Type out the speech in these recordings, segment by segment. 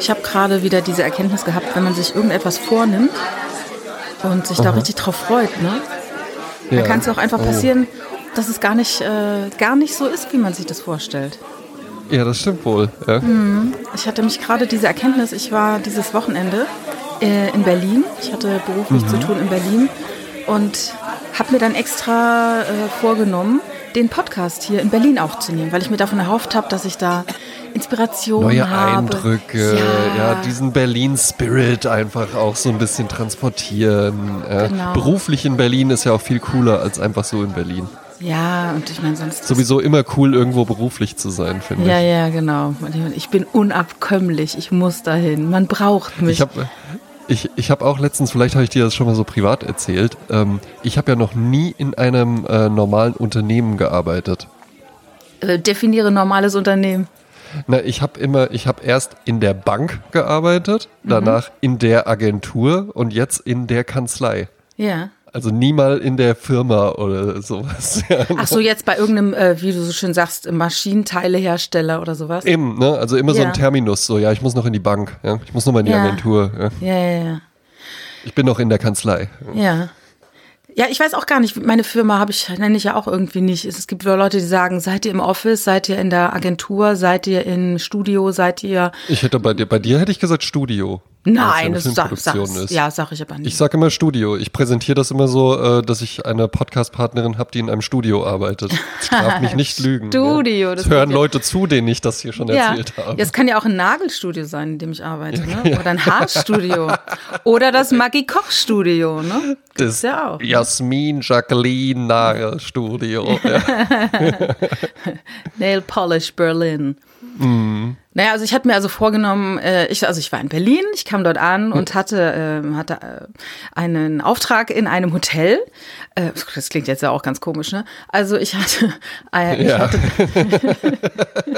Ich habe gerade wieder diese Erkenntnis gehabt, wenn man sich irgendetwas vornimmt und sich da richtig drauf freut, ne? Dann Ja. kann es auch einfach Oh. passieren, dass es gar nicht, äh, gar nicht so ist, wie man sich das vorstellt. Ja, das stimmt wohl. Ja. Ich hatte mich gerade diese Erkenntnis, ich war dieses Wochenende äh, in Berlin. Ich hatte beruflich zu tun in Berlin und habe mir dann extra äh, vorgenommen, den Podcast hier in Berlin aufzunehmen, weil ich mir davon erhofft habe, dass ich da Inspiration Neue habe. Eindrücke, ja. Ja. diesen Berlin-Spirit einfach auch so ein bisschen transportieren. Ja. Genau. Beruflich in Berlin ist ja auch viel cooler als einfach so in Berlin. Ja, und ich meine sonst. Sowieso immer cool, irgendwo beruflich zu sein, finde Ja, ich. ja, genau. Ich bin unabkömmlich. Ich muss dahin. Man braucht mich. Ich habe ich, ich hab auch letztens, vielleicht habe ich dir das schon mal so privat erzählt, ähm, ich habe ja noch nie in einem äh, normalen Unternehmen gearbeitet. äh, definiere normales Unternehmen. Na, ich habe immer, ich habe erst in der Bank gearbeitet, Mhm. danach in der Agentur und jetzt in der Kanzlei. Ja. Also nie mal in der Firma oder sowas. Ja. Ach so, jetzt bei irgendeinem, äh, wie du so schön sagst, Maschinenteilehersteller oder sowas. Eben, ne? Also immer so Ja. ein Terminus, so ja, ich muss noch in die Bank, ja? ich muss noch mal in die. Agentur. Ja? Ja, ja, ja. Ich bin noch in der Kanzlei. Ja. Ja, ich weiß auch gar nicht, meine Firma habe ich, nenne ich ja auch irgendwie nicht. Es gibt Leute, die sagen, seid ihr im Office, seid ihr in der Agentur, seid ihr im Studio, seid ihr. Ich hätte bei dir, bei dir hätte ich gesagt Studio. Ja Nein, das sag, Filmproduktion sag, ist. ja, sag ich aber nicht. Ich sage immer Studio. Ich präsentiere das immer so, äh, dass ich eine Podcast-Partnerin habe, die in einem Studio arbeitet. Das darf mich nicht lügen. Studio, Ja. das Das hören ja- Leute zu, denen ich das hier schon ja, erzählt habe. es kann ja auch ein Nagelstudio sein, in dem ich arbeite, ne? Oder ein Haarstudio. Oder das Maggie Koch Studio, ne? Gibt's Das ja auch. Jasmin Jacqueline Nagel Studio. Ja. Nail Polish Berlin. Mhm. Naja, also ich hatte mir also vorgenommen, äh, ich, also ich war in Berlin, ich kam dort an und hatte, ähm, hatte äh, einen Auftrag in einem Hotel. Äh, das klingt jetzt ja auch ganz komisch, ne? Also ich hatte, äh, ich Ja. hatte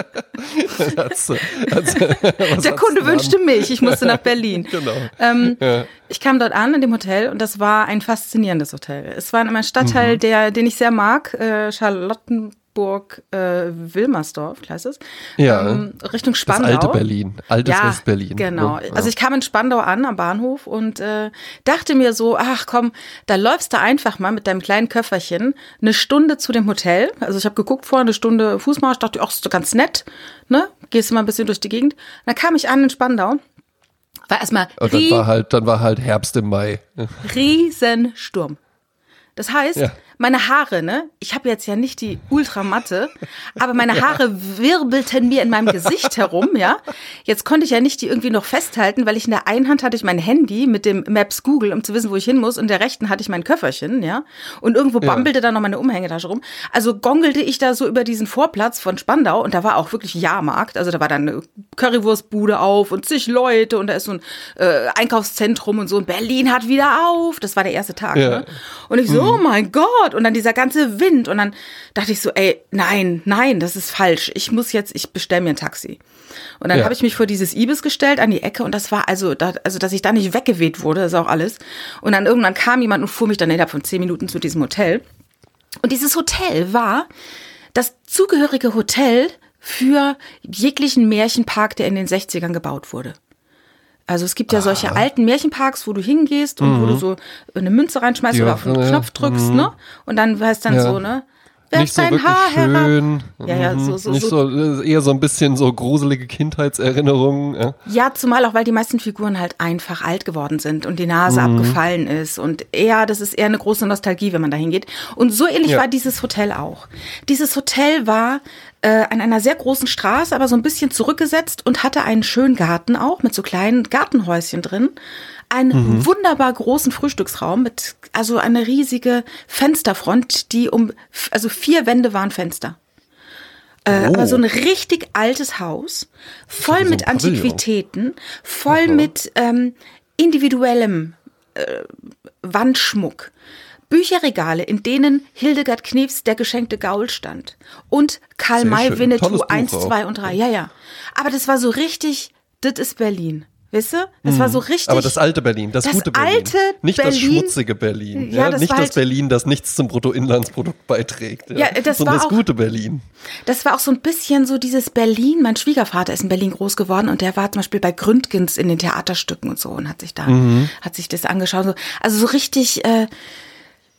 Hat's- hat's- der Kunde wünschte mich, ich musste nach Berlin. Genau. Ähm, Ja. Ich kam dort an in dem Hotel und das war ein faszinierendes Hotel. Es war in einem Stadtteil, Mhm. der, den ich sehr mag, äh, Charlottenburg, äh, Wilmersdorf, heißt es. Ja. Ähm, Richtung Das Spandau. alte Berlin, altes ja, West-Berlin. Genau. ne? Ja. Also ich kam in Spandau an am Bahnhof und äh, dachte mir so, ach komm, da läufst du einfach mal mit deinem kleinen Köfferchen eine Stunde zu dem Hotel. Also ich habe geguckt vorher eine Stunde Fußmarsch, dachte, ach, ist doch ganz nett, ne? Gehst du mal ein bisschen durch die Gegend. Dann kam ich an in Spandau. War erstmal Und dann rie war halt, dann war halt Herbst im Mai. Riesensturm. Das heißt, Ja. Meine Haare, ne? Ich habe jetzt ja nicht die Ultramatte, aber meine Haare wirbelten mir in meinem Gesicht herum, ja? Jetzt konnte ich ja nicht die irgendwie noch festhalten, weil ich in der einen Hand hatte ich mein Handy mit dem Maps Google, um zu wissen, wo ich hin muss, und in der rechten hatte ich mein Köfferchen, ja? Und irgendwo Ja. bambelte da noch meine Umhängetasche rum. Also gongelte ich da so über diesen Vorplatz von Spandau und da war auch wirklich Jahrmarkt. Also da war dann eine Currywurstbude auf und zig Leute und da ist so ein äh, Einkaufszentrum und so. Und Berlin hat wieder auf. Das war der erste Tag. Ja. Ne? Und ich so, oh mein Gott. Und dann dieser ganze Wind. Und dann dachte ich so, ey, nein, nein, das ist falsch. Ich muss jetzt, ich bestelle mir ein Taxi. Und dann Ja. habe ich mich vor dieses Ibis gestellt an die Ecke und das war also, da, also dass ich da nicht weggeweht wurde, ist auch alles. Und dann irgendwann kam jemand und fuhr mich dann innerhalb von zehn Minuten zu diesem Hotel. Und dieses Hotel war das zugehörige Hotel für jeglichen Märchenpark, der in den 60ern gebaut wurde. Also es gibt ja solche alten Märchenparks, wo du hingehst und wo du so eine Münze reinschmeißt Ja, oder auf den ja, Knopf drückst, ne? Und dann heißt dann so, ne? Werf nicht so wirklich Haar herab. schön. Ja, ja, so, so, nicht so. so, eher so ein bisschen so gruselige Kindheitserinnerungen. Ja. Ja, zumal auch, weil die meisten Figuren halt einfach alt geworden sind und die Nase Mhm. abgefallen ist. Und eher, das ist eher eine große Nostalgie, wenn man da hingeht. Und so ähnlich Ja. war dieses Hotel auch. Dieses Hotel war äh, an einer sehr großen Straße, aber so ein bisschen zurückgesetzt und hatte einen schönen Garten auch mit so kleinen Gartenhäuschen drin. Einen Mhm. wunderbar großen Frühstücksraum mit, also eine riesige Fensterfront, die um, also vier Wände waren Fenster. Äh, Oh. Aber so ein richtig altes Haus, voll so mit Pavillon. Antiquitäten, voll mit ähm, individuellem äh, Wandschmuck. Bücherregale, in denen Hildegard Knefs Der geschenkte Gaul stand. Und Karl May. Winnetou Tolles Buch 1, auch. 2 und 3. Ja, ja. Aber das war so richtig, das ist Berlin. Weißt du? Das war so richtig. Mhm. Aber das alte Berlin, das, Das gute Berlin. alte nicht das Berlin- schmutzige Berlin. Ja, Ja, das nicht das halt- Berlin, das nichts zum Bruttoinlandsprodukt beiträgt. Ja, das sondern war das auch- gute Berlin. Das war auch so ein bisschen so dieses Berlin. Mein Schwiegervater ist in Berlin groß geworden und der war zum Beispiel bei Gründgens in den Theaterstücken und so und hat sich da, hat sich das angeschaut. So- Also so richtig, äh,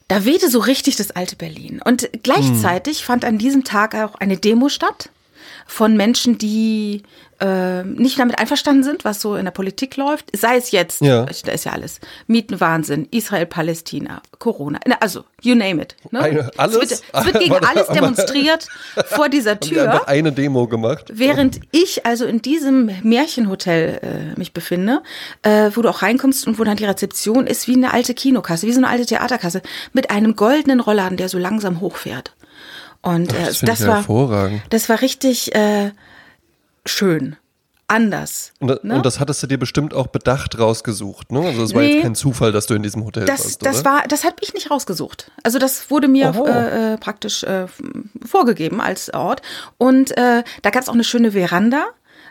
da wehte so richtig das alte Berlin. Und gleichzeitig fand an diesem Tag auch eine Demo statt von Menschen, die äh, nicht damit einverstanden sind, was so in der Politik läuft. Sei es jetzt, Ja. da ist ja alles. Mietenwahnsinn, Israel, Palästina, Corona, also you name it. Ne? Eine- alles? Es wird, es wird gegen alles demonstriert vor dieser Haben die Tür. einfach eine Demo gemacht. Während ich also in diesem Märchenhotel äh, mich befinde, äh, wo du auch reinkommst und wo dann die Rezeption ist wie eine alte Kinokasse, wie so eine alte Theaterkasse, mit einem goldenen Rollladen, der so langsam hochfährt. Und äh, Das das, ich war hervorragend. das war richtig äh, schön, anders. Und, ne? und das hattest du dir bestimmt auch bedacht rausgesucht, ne? Also es war Nee. jetzt kein Zufall, dass du in diesem Hotel Das, warst, das oder? war, das habe ich nicht rausgesucht. Also das wurde mir äh, äh, praktisch äh, vorgegeben als Ort. Und äh, da gab es auch eine schöne Veranda,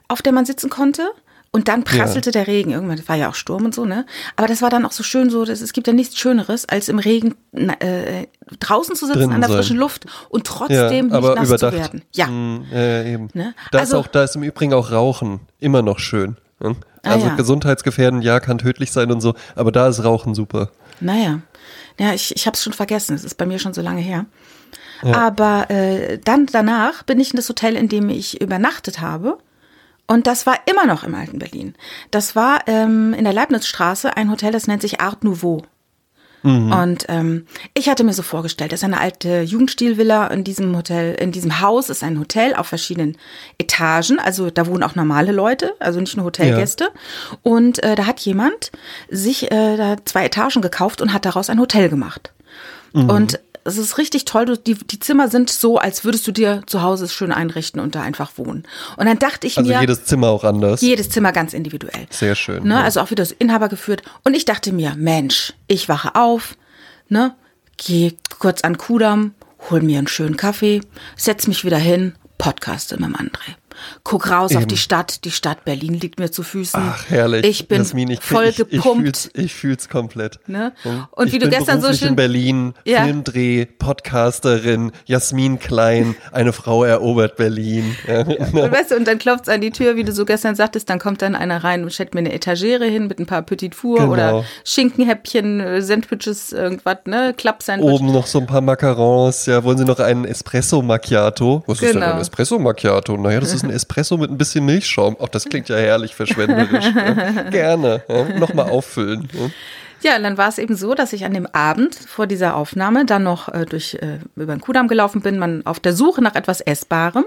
auf der man sitzen konnte. Und dann prasselte der Regen. Irgendwann war ja auch Sturm und so, ne? Aber das war dann auch so schön so, dass es gibt ja nichts Schöneres, als im Regen äh, draußen zu sitzen Drinnen an der sein. frischen Luft und trotzdem nicht aber nass überdacht. zu werden. Ja. Mm, ja, eben. Ne? Da, Also- ist auch, da ist im Übrigen auch Rauchen immer noch schön. Ne? Ah, Also ja. gesundheitsgefährdend, ja, kann tödlich sein und so, aber da ist Rauchen super. Naja, ja, ich, ich habe es schon vergessen. Es ist bei mir schon so lange her. Aber äh, dann danach bin ich in das Hotel, in dem ich übernachtet habe. Und das war immer noch im alten Berlin. Das war ähm, in der Leibnizstraße ein Hotel, das nennt sich Art Nouveau. Und ähm, ich hatte mir so vorgestellt, das ist eine alte Jugendstilvilla in diesem Hotel, in diesem Haus ist ein Hotel auf verschiedenen Etagen, also da wohnen auch normale Leute, also nicht nur Hotelgäste. Und äh, da hat jemand sich äh, da zwei Etagen gekauft und hat daraus ein Hotel gemacht. Und es ist richtig toll, du, die, die Zimmer sind so, als würdest du dir zu Hause schön einrichten und da einfach wohnen. Und dann dachte ich Also mir, jedes Zimmer auch anders. jedes Zimmer ganz individuell. Sehr schön, Ne? ja. Also auch wieder so Inhaber geführt. Und ich dachte mir, Mensch, ich wache auf, ne, gehe kurz an Kudamm, hol mir einen schönen Kaffee, setz mich wieder hin, podcaste mit dem André. Guck raus auf Eben. die Stadt, die Stadt Berlin liegt mir zu Füßen. Ach, herrlich. Ich bin Jasmin, ich, voll ich, gepumpt. Ich fühl's, ich fühl's komplett. Ne? Und ich wie du gestern so schön- in Berlin, Ja. Filmdreh, Podcasterin, Jasmin Klein, eine Frau erobert Berlin. Ja. Und weißt du, und dann klopft's an die Tür, wie du so gestern sagtest, dann kommt dann einer rein und stellt mir eine Etagere hin mit ein paar Petit Four Genau. oder Schinkenhäppchen, äh, Sandwiches, irgendwas, ne, Klappsandwich. Oben noch so ein paar Macarons. Ja, wollen Sie noch einen Espresso Macchiato? Was ist denn Genau. ein Espresso Macchiato? Naja, das ist ein Espresso mit ein bisschen Milchschaum. Ach, das klingt ja herrlich verschwenderisch. ja. Gerne. Ja. Nochmal auffüllen. Ja. Und dann war es eben so, dass ich an dem Abend vor dieser Aufnahme dann noch äh, durch äh, über den Kudamm gelaufen bin, man auf der Suche nach etwas Essbarem.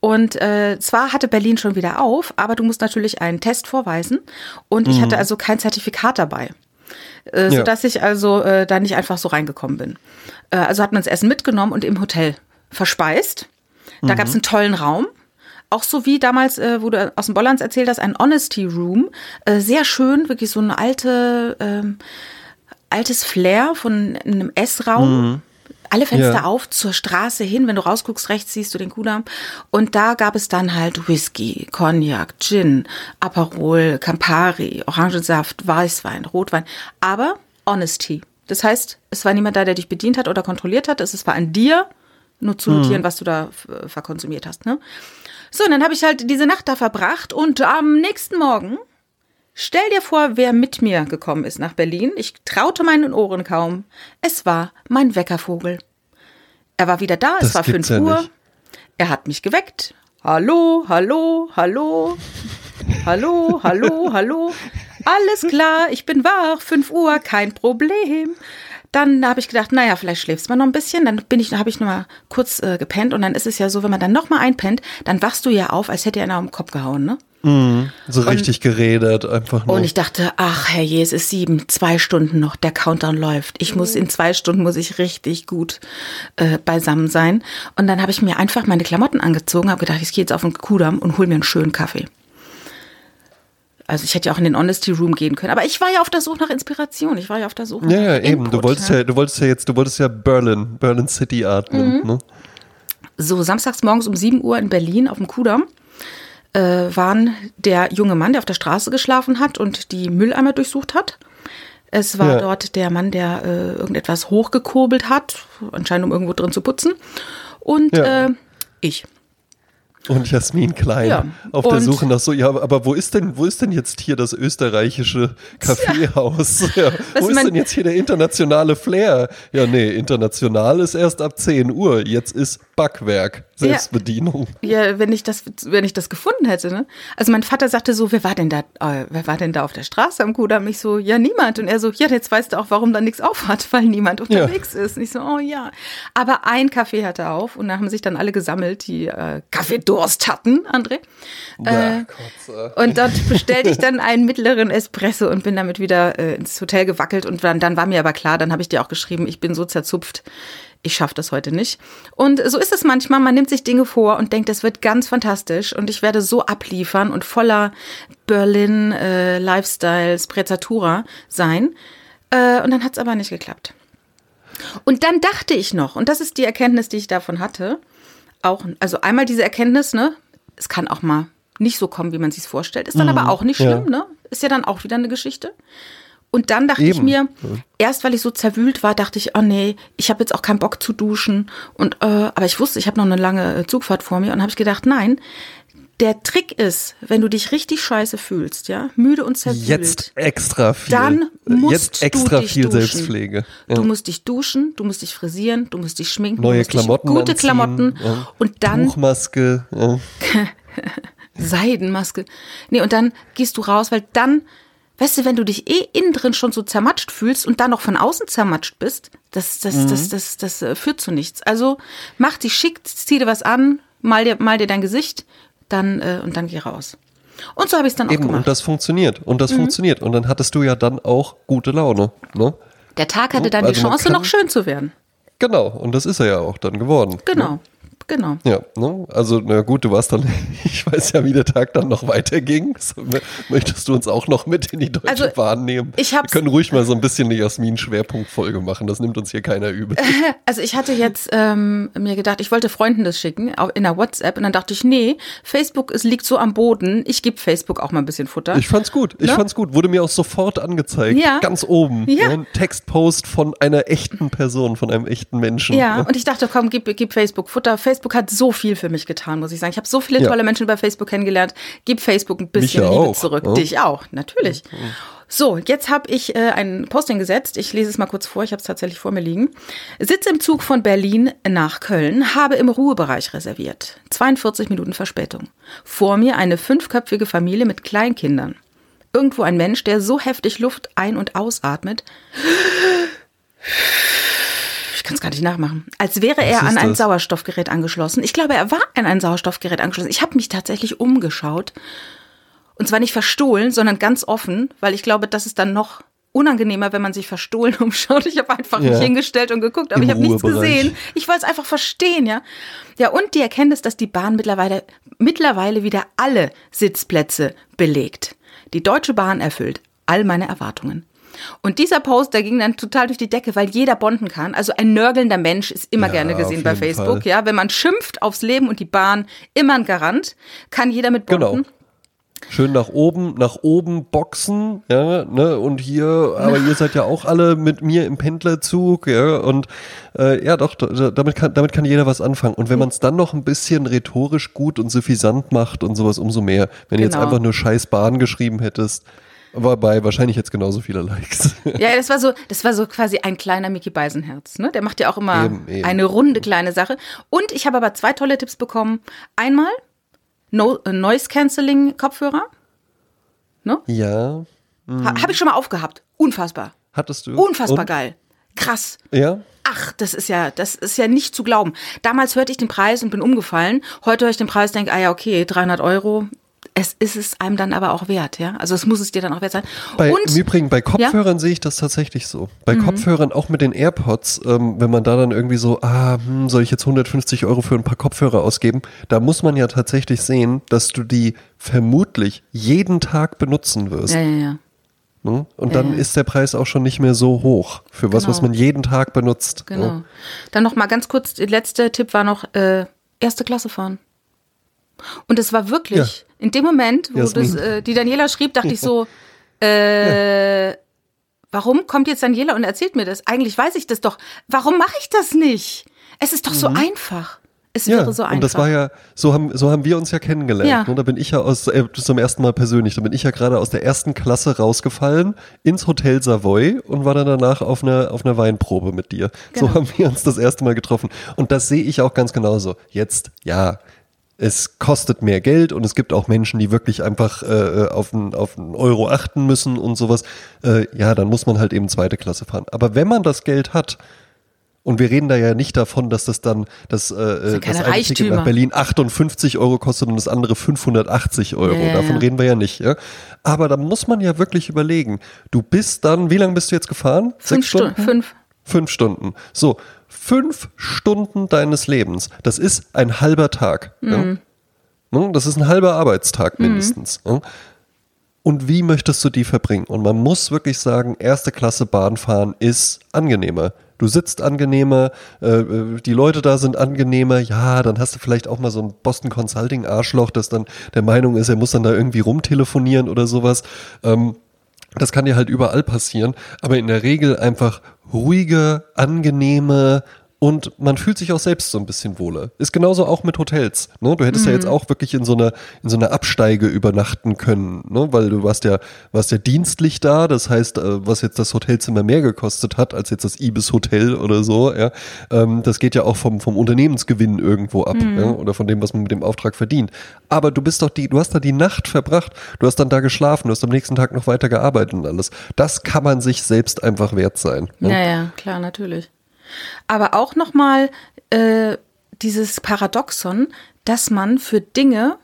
Und äh, zwar hatte Berlin schon wieder auf, aber du musst natürlich einen Test vorweisen. Und ich hatte also kein Zertifikat dabei. Äh, Ja. sodass ich also äh, da nicht einfach so reingekommen bin. Äh, also hat man das Essen mitgenommen und im Hotel verspeist. Da gab es einen tollen Raum. Auch so wie damals, äh, wo du aus dem Bollands erzählt hast, ein Honesty Room. Äh, sehr schön, wirklich so eine alte, ähm, altes Flair von einem Essraum. Alle Fenster Ja. auf zur Straße hin. Wenn du rausguckst, rechts siehst du den Kudamm. Und da gab es dann halt Whisky, Cognac, Gin, Aperol, Campari, Orangensaft, Weißwein, Rotwein. Aber Honesty. Das heißt, es war niemand da, der dich bedient hat oder kontrolliert hat. Es war an dir, nur zu notieren, was du da äh, verkonsumiert hast. Ne? So, und dann habe ich halt diese Nacht da verbracht und am nächsten Morgen, stell dir vor, wer mit mir gekommen ist nach Berlin. Ich traute meinen Ohren kaum. Es war mein Weckervogel. Er war wieder da, es Das war gibt's 5 ja Uhr. nicht. Er hat mich geweckt. Hallo, hallo, hallo. Hallo, hallo, hallo. Alles klar, ich bin wach, 5 Uhr, kein Problem. Dann habe ich gedacht, naja, vielleicht schläfst du mal noch ein bisschen. Dann bin ich, habe ich noch mal kurz äh, gepennt und dann ist es ja so, wenn man dann noch mal einpennt, dann wachst du ja auf, als hätte einer am Kopf gehauen, ne? So richtig geredet, einfach nur. Und ich dachte, ach herrje, es ist sieben, zwei Stunden noch, der Countdown läuft. Ich muss in zwei Stunden muss ich richtig gut äh, beisammen sein. Und dann habe ich mir einfach meine Klamotten angezogen, habe gedacht, ich gehe jetzt auf den Kudamm und hol mir einen schönen Kaffee. Also ich hätte ja auch in den Honesty Room gehen können, aber ich war ja auf der Suche nach Inspiration. Ich war ja auf der Suche ja, ja, eben. Du Input, wolltest ne? ja, du wolltest ja jetzt, du wolltest ja Berlin, Berlin City atmen, Mhm. ne? So, samstags morgens um 7 Uhr in Berlin auf dem Kudamm. äh, waren der junge Mann, der auf der Straße geschlafen hat und die Mülleimer durchsucht hat. Es war Ja. dort der Mann, der äh, irgendetwas hochgekurbelt hat, anscheinend um irgendwo drin zu putzen. Und Ja. äh, ich. Und Jasmin Klein Ja, auf der und- Suche nach so, ja, aber wo ist denn, wo ist denn jetzt hier das österreichische Kaffeehaus? Ja, wo ist denn jetzt hier der internationale Flair? Ja, nee, international ist erst ab 10 Uhr. Jetzt ist Backwerk, Selbstbedienung. Ja, wenn ich das, wenn ich das gefunden hätte, ne? Also mein Vater sagte so, wer war denn da, äh, wer war denn da auf der Straße am Kudamm? Ich so, ja, niemand. Und er so, ja, jetzt weißt du auch, warum da nichts auf hat, weil niemand unterwegs ist. Und ich so, oh ja. Aber ein Café hatte auf und da haben sich dann alle gesammelt, die äh, Kaffeedurst hatten, André. Ja, Äh, und dort bestellte ich dann einen mittleren Espresso und bin damit wieder äh, ins Hotel gewackelt. Und dann, dann war mir aber klar, dann habe ich dir auch geschrieben, ich bin so zerzupft, ich schaffe das heute nicht. Und so ist es manchmal, man nimmt sich Dinge vor und denkt, es wird ganz fantastisch und ich werde so abliefern und voller Berlin äh, Lifestyle Sprezzatura sein. Äh, und dann hat es aber nicht geklappt. Und dann dachte ich noch, und das ist die Erkenntnis, die ich davon hatte, auch, also einmal diese Erkenntnis, ne, es kann auch mal nicht so kommen, wie man sich vorstellt, ist dann aber auch nicht Mhm. ja. schlimm, ne, ist ja dann auch wieder eine Geschichte. Und dann dachte ich Eben. mir, erst weil ich so zerwühlt war, dachte ich, oh nee, ich habe jetzt auch keinen Bock zu duschen. Und äh, aber ich wusste, ich habe noch eine lange äh, Zugfahrt vor mir und habe ich gedacht, nein, der Trick ist, wenn du dich richtig scheiße fühlst, ja, müde und zerwühlt, Jetzt extra viel. dann musst Jetzt extra du dich viel duschen. Selbstpflege. Ja. Du musst dich duschen, du musst dich frisieren, du musst dich schminken, du Neue Klamotten gute anziehen, Klamotten ja. und dann Tuchmaske. Ja. Seidenmaske. Nee, und dann gehst du raus, weil dann, weißt du, wenn du dich eh innen drin schon so zermatscht fühlst und dann noch von außen zermatscht bist, das, das, Mhm. das, das, das, äh, führt zu nichts. Also mach dich schick, zieh dir was an, mal dir, mal dir dein Gesicht, dann, äh, und dann geh raus. Und so habe ich es dann auch Eben, und gemacht. das funktioniert. Und Mhm. das funktioniert. Und dann hattest du ja dann auch gute Laune. Ne? Der Tag hatte dann die Also man Chance, noch schön zu werden. Genau. Und das ist er ja auch dann geworden. Genau, genau. Ja, ne? also na gut, du warst dann, ich weiß ja, wie der Tag dann noch weiterging. So, Möchtest du uns auch noch mit in die Deutsche Also, Bahn nehmen? ich hab's- Wir können ruhig mal so ein bisschen eine Jasmin-Schwerpunktfolge machen, das nimmt uns hier keiner übel. Also ich hatte jetzt ähm, mir gedacht, ich wollte Freunden das schicken in der WhatsApp und dann dachte ich, nee, Facebook es liegt so am Boden, ich gebe Facebook auch mal ein bisschen Futter. Ich fand's gut, ich Ne? fand's gut. Wurde mir auch sofort angezeigt, Ja. ganz oben. Ja. Ein Textpost von einer echten Person, von einem echten Menschen. ja, und ich dachte, komm, gib, gib Facebook Futter. Facebook hat so viel für mich getan, muss ich sagen. Ich habe so viele Ja. tolle Menschen über Facebook kennengelernt. Gib Facebook ein bisschen Liebe auch, zurück. ja. Dich auch, natürlich. So, jetzt habe ich äh, ein Posting gesetzt. Ich lese es mal kurz vor. Ich habe es tatsächlich vor mir liegen. Sitze im Zug von Berlin nach Köln, habe im Ruhebereich reserviert. 42 Minuten Verspätung. Vor mir eine fünfköpfige Familie mit Kleinkindern. Irgendwo ein Mensch, der so heftig Luft ein- und ausatmet. Ich kann es gar nicht nachmachen. Als wäre er an ein das? Sauerstoffgerät angeschlossen. Ich glaube, er war an ein Sauerstoffgerät angeschlossen. Ich habe mich tatsächlich umgeschaut. Und zwar nicht verstohlen, sondern ganz offen, weil ich glaube, das ist dann noch unangenehmer, wenn man sich verstohlen umschaut. Ich habe einfach Ja. mich hingestellt und geguckt, aber Im ich habe nichts gesehen. Ich wollte es einfach verstehen, ja. Ja, und die Erkenntnis, dass die Bahn mittlerweile, mittlerweile wieder alle Sitzplätze belegt. Die Deutsche Bahn erfüllt all meine Erwartungen. Und dieser Post, der ging dann total durch die Decke, weil jeder bonden kann. Also ein nörgelnder Mensch ist immer Ja, gerne gesehen bei Facebook. Fall. Ja, wenn man schimpft aufs Leben und die Bahn, immer ein Garant, kann jeder mit bonden. Genau. Schön nach oben, nach oben boxen, ja, ne, und hier, aber ihr seid ja auch alle mit mir im Pendlerzug, ja, und äh, ja, doch, da- damit kann, damit kann jeder was anfangen. Und wenn man es dann noch ein bisschen rhetorisch gut und suffisant macht und sowas, umso mehr. Wenn du jetzt Genau. einfach nur scheiß Bahn geschrieben hättest, wobei wahrscheinlich jetzt genauso viele Likes. Ja, das war so, das war so quasi ein kleiner Mickey Beisenherz. Ne? Der macht ja auch immer Eben, eben. eine runde kleine Sache. Und ich habe aber zwei tolle Tipps bekommen. Einmal no äh, Noise Cancelling Kopfhörer. ja, Ha, habe ich schon mal aufgehabt. Unfassbar. hattest du? Unfassbar und? geil. Krass. Ja, Ach, das ist ja, das ist ja nicht zu glauben. Damals hörte ich den Preis und bin umgefallen. Heute höre ich den Preis, denke, ah ja, okay, 300 Euro. Es ist es einem dann aber auch wert, ja. Also es muss es dir dann auch wert sein. Bei, und Im Übrigen, bei Kopfhörern sehe ich das tatsächlich so. Bei Mhm. Kopfhörern, auch mit den AirPods, ähm, wenn man da dann irgendwie so, ah, hm, soll ich jetzt 150 Euro für ein paar Kopfhörer ausgeben? Da muss man ja tatsächlich sehen, dass du die vermutlich jeden Tag benutzen wirst. ja, ja, ja. Ne? Und dann ist der Preis auch schon nicht mehr so hoch für was, Genau. was man jeden Tag benutzt. Genau. Ne? Dann noch mal ganz kurz, der letzte Tipp war noch, äh, erste Klasse fahren. Und es war wirklich, Ja. in dem Moment, wo Jasmin. das, äh, die Daniela schrieb, dachte ich so, äh, warum kommt jetzt Daniela und erzählt mir das? Eigentlich weiß ich das doch. Warum mache ich das nicht? Es ist doch so einfach. Es Mhm. Ja, wäre so einfach. und das war ja, so haben, so haben wir uns ja kennengelernt. Ja. Ne? Da bin ich ja aus, äh, zum ersten Mal persönlich, da bin ich ja gerade aus der ersten Klasse rausgefallen ins Hotel Savoy und war dann danach auf einer, auf einer Weinprobe mit dir. Genau. So haben wir uns das erste Mal getroffen. Und das sehe ich auch ganz genauso. Jetzt, ja, es kostet mehr Geld und es gibt auch Menschen, die wirklich einfach äh, auf, einen, auf einen Euro achten müssen und sowas. Äh, ja, dann muss man halt eben zweite Klasse fahren. Aber wenn man das Geld hat, und wir reden da ja nicht davon, dass das dann das, äh, sind das keine eine Ticket nach Berlin 58 Euro kostet und das andere 580 Euro. Ja, Davon ja. reden wir ja nicht. Ja? Aber da muss man ja wirklich überlegen. Du bist dann, wie lange bist du jetzt gefahren? fünf Stunden. Fünf. Fünf Stunden. So, fünf Stunden deines Lebens. Das ist ein halber Tag. Mhm. Ja? Ne? Das ist ein halber Arbeitstag mindestens. Ja? Und wie möchtest du die verbringen? Und man muss wirklich sagen, erste Klasse Bahn fahren ist angenehmer. Du sitzt angenehmer, äh, äh, die Leute da sind angenehmer. Ja, dann hast du vielleicht auch mal so ein Boston Consulting Arschloch, das dann der Meinung ist, er muss dann da irgendwie rumtelefonieren oder sowas. Ähm, das kann dir halt überall passieren, aber in der Regel einfach ruhige, angenehme und man fühlt sich auch selbst so ein bisschen wohler. Ist genauso auch mit Hotels. Ne? Du hättest ja jetzt auch wirklich in so einer in so einer Absteige übernachten können, ne? weil du warst ja warst ja dienstlich da. Das heißt, äh, was jetzt das Hotelzimmer mehr gekostet hat als jetzt das Ibis Hotel oder so, ja, ähm, das geht ja auch vom vom Unternehmensgewinn irgendwo ab ja? oder von dem, was man mit dem Auftrag verdient. Aber du bist doch die, du hast da die Nacht verbracht. Du hast dann da geschlafen. Du hast am nächsten Tag noch weiter gearbeitet und alles. Das kann man sich selbst einfach wert sein. Ne? Ja, ja, klar, natürlich. Aber auch nochmal äh, dieses Paradoxon, dass man für Dinge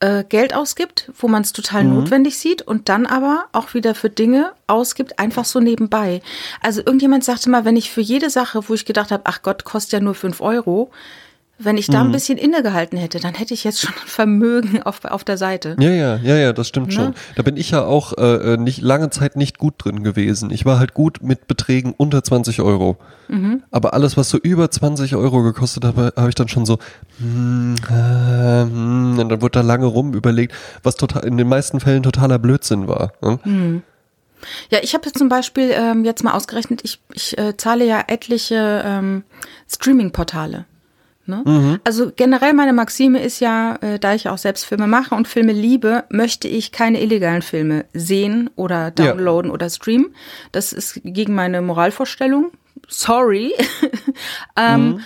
äh, Geld ausgibt, wo man es total Mhm. notwendig sieht und dann aber auch wieder für Dinge ausgibt, einfach so nebenbei. Also irgendjemand sagte mal, wenn ich für jede Sache, wo ich gedacht habe, ach Gott, kostet ja nur fünf Euro, wenn ich Mhm. da ein bisschen innegehalten hätte, dann hätte ich jetzt schon ein Vermögen auf, auf der Seite. Ja, ja, ja, ja, das stimmt Ne? schon. Da bin ich ja auch äh, nicht lange Zeit nicht gut drin gewesen. Ich war halt gut mit Beträgen unter 20 Euro. Mhm. Aber alles, was so über 20 Euro gekostet hat, habe ich dann schon so, hm, äh, hm, und dann wurde da lange rum überlegt, was total in den meisten Fällen totaler Blödsinn war. Ne? Hm. Ja, ich habe jetzt zum Beispiel ähm, jetzt mal ausgerechnet, ich, ich äh, zahle ja etliche ähm, Streaming-Portale. Ne? Also generell meine Maxime ist ja, äh, da ich auch selbst Filme mache und Filme liebe, möchte ich keine illegalen Filme sehen oder downloaden oder streamen. Das ist gegen meine Moralvorstellung. Sorry. ähm,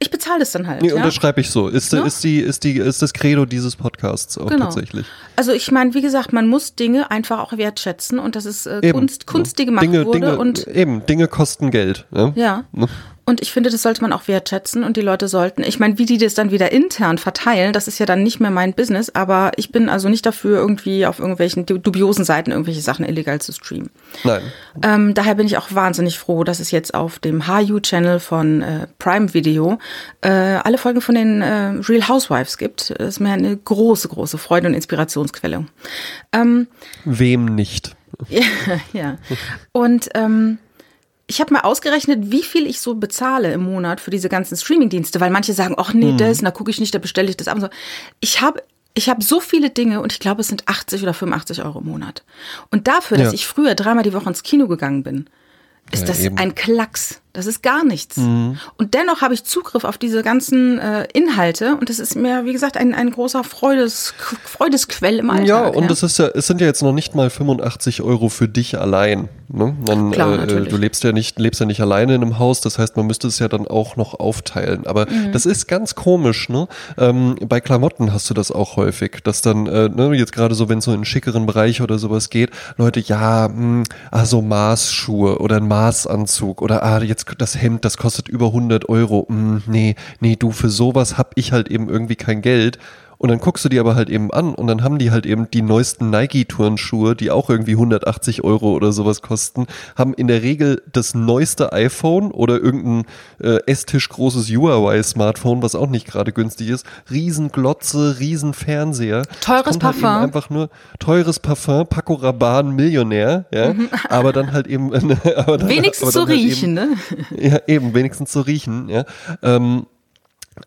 Ich bezahle das dann halt. Nee, ja? unterschreibe ich so. Ist, Ne? ist, die, ist, die, ist das Credo dieses Podcasts auch Genau. tatsächlich. Also ich meine, wie gesagt, man muss Dinge einfach auch wertschätzen und das ist äh, Kunst, Kunst, die ne? gemacht Dinge, wurde Dinge, und eben, Dinge kosten Geld. Ne? Ja. Und ich finde, das sollte man auch wertschätzen und die Leute sollten, ich meine, wie die das dann wieder intern verteilen, das ist ja dann nicht mehr mein Business, aber ich bin also nicht dafür, irgendwie auf irgendwelchen du- dubiosen Seiten irgendwelche Sachen illegal zu streamen. Nein. Ähm, daher bin ich auch wahnsinnig froh, dass es jetzt auf dem HU-Channel von äh, Prime Video äh, alle Folgen von den äh, Real Housewives gibt. Das ist mir eine große, große Freude und Inspirationsquelle. Ähm, Wem nicht? ja, ja. Und ähm, ich habe mal ausgerechnet, wie viel ich so bezahle im Monat für diese ganzen Streamingdienste, weil manche sagen, ach nee, das, da gucke ich nicht, da bestelle ich das ab. und So. Ich habe ich habe so viele Dinge und ich glaube, es sind 80 oder 85 Euro im Monat. Und dafür, dass Ja. ich früher dreimal die Woche ins Kino gegangen bin, ist Ja, das eben. ein Klacks. Das ist gar nichts. Mhm. Und dennoch habe ich Zugriff auf diese ganzen äh, Inhalte und das ist mir, wie gesagt, ein, ein großer Freudes, Freudesquell im Alltag. Ja, und es ist ja, es sind ja jetzt noch nicht mal 85 Euro für dich allein. Ne? Man, Klar, äh, natürlich. du lebst ja nicht, lebst ja nicht alleine in einem Haus, das heißt, man müsste es ja dann auch noch aufteilen. Aber Mhm. das ist ganz komisch, ne? Ähm, bei Klamotten hast du das auch häufig, dass dann, äh, ne, jetzt gerade so, wenn es so in einen schickeren Bereich oder sowas geht, Leute, ja, mh, ah, so Maßschuhe oder ein Maßanzug oder ah, jetzt das Hemd, das kostet über 100 Euro. Mh, nee, nee, du, für sowas hab ich halt eben irgendwie kein Geld. Und dann guckst du die aber halt eben an und dann haben die halt eben die neuesten Nike-Turnschuhe, die auch irgendwie 180 Euro oder sowas kosten, haben in der Regel das neueste iPhone oder irgendein äh, Esstisch großes Huawei-Smartphone, was auch nicht gerade günstig ist. Riesenglotze, Riesenfernseher. Teures halt eben Parfum. einfach nur teures Parfum, Paco Rabanne, Millionär, ja. Aber dann halt eben, aber dann, Wenigstens aber dann halt eben- riechen, ne? ja, eben, wenigstens so riechen, ja. Ähm,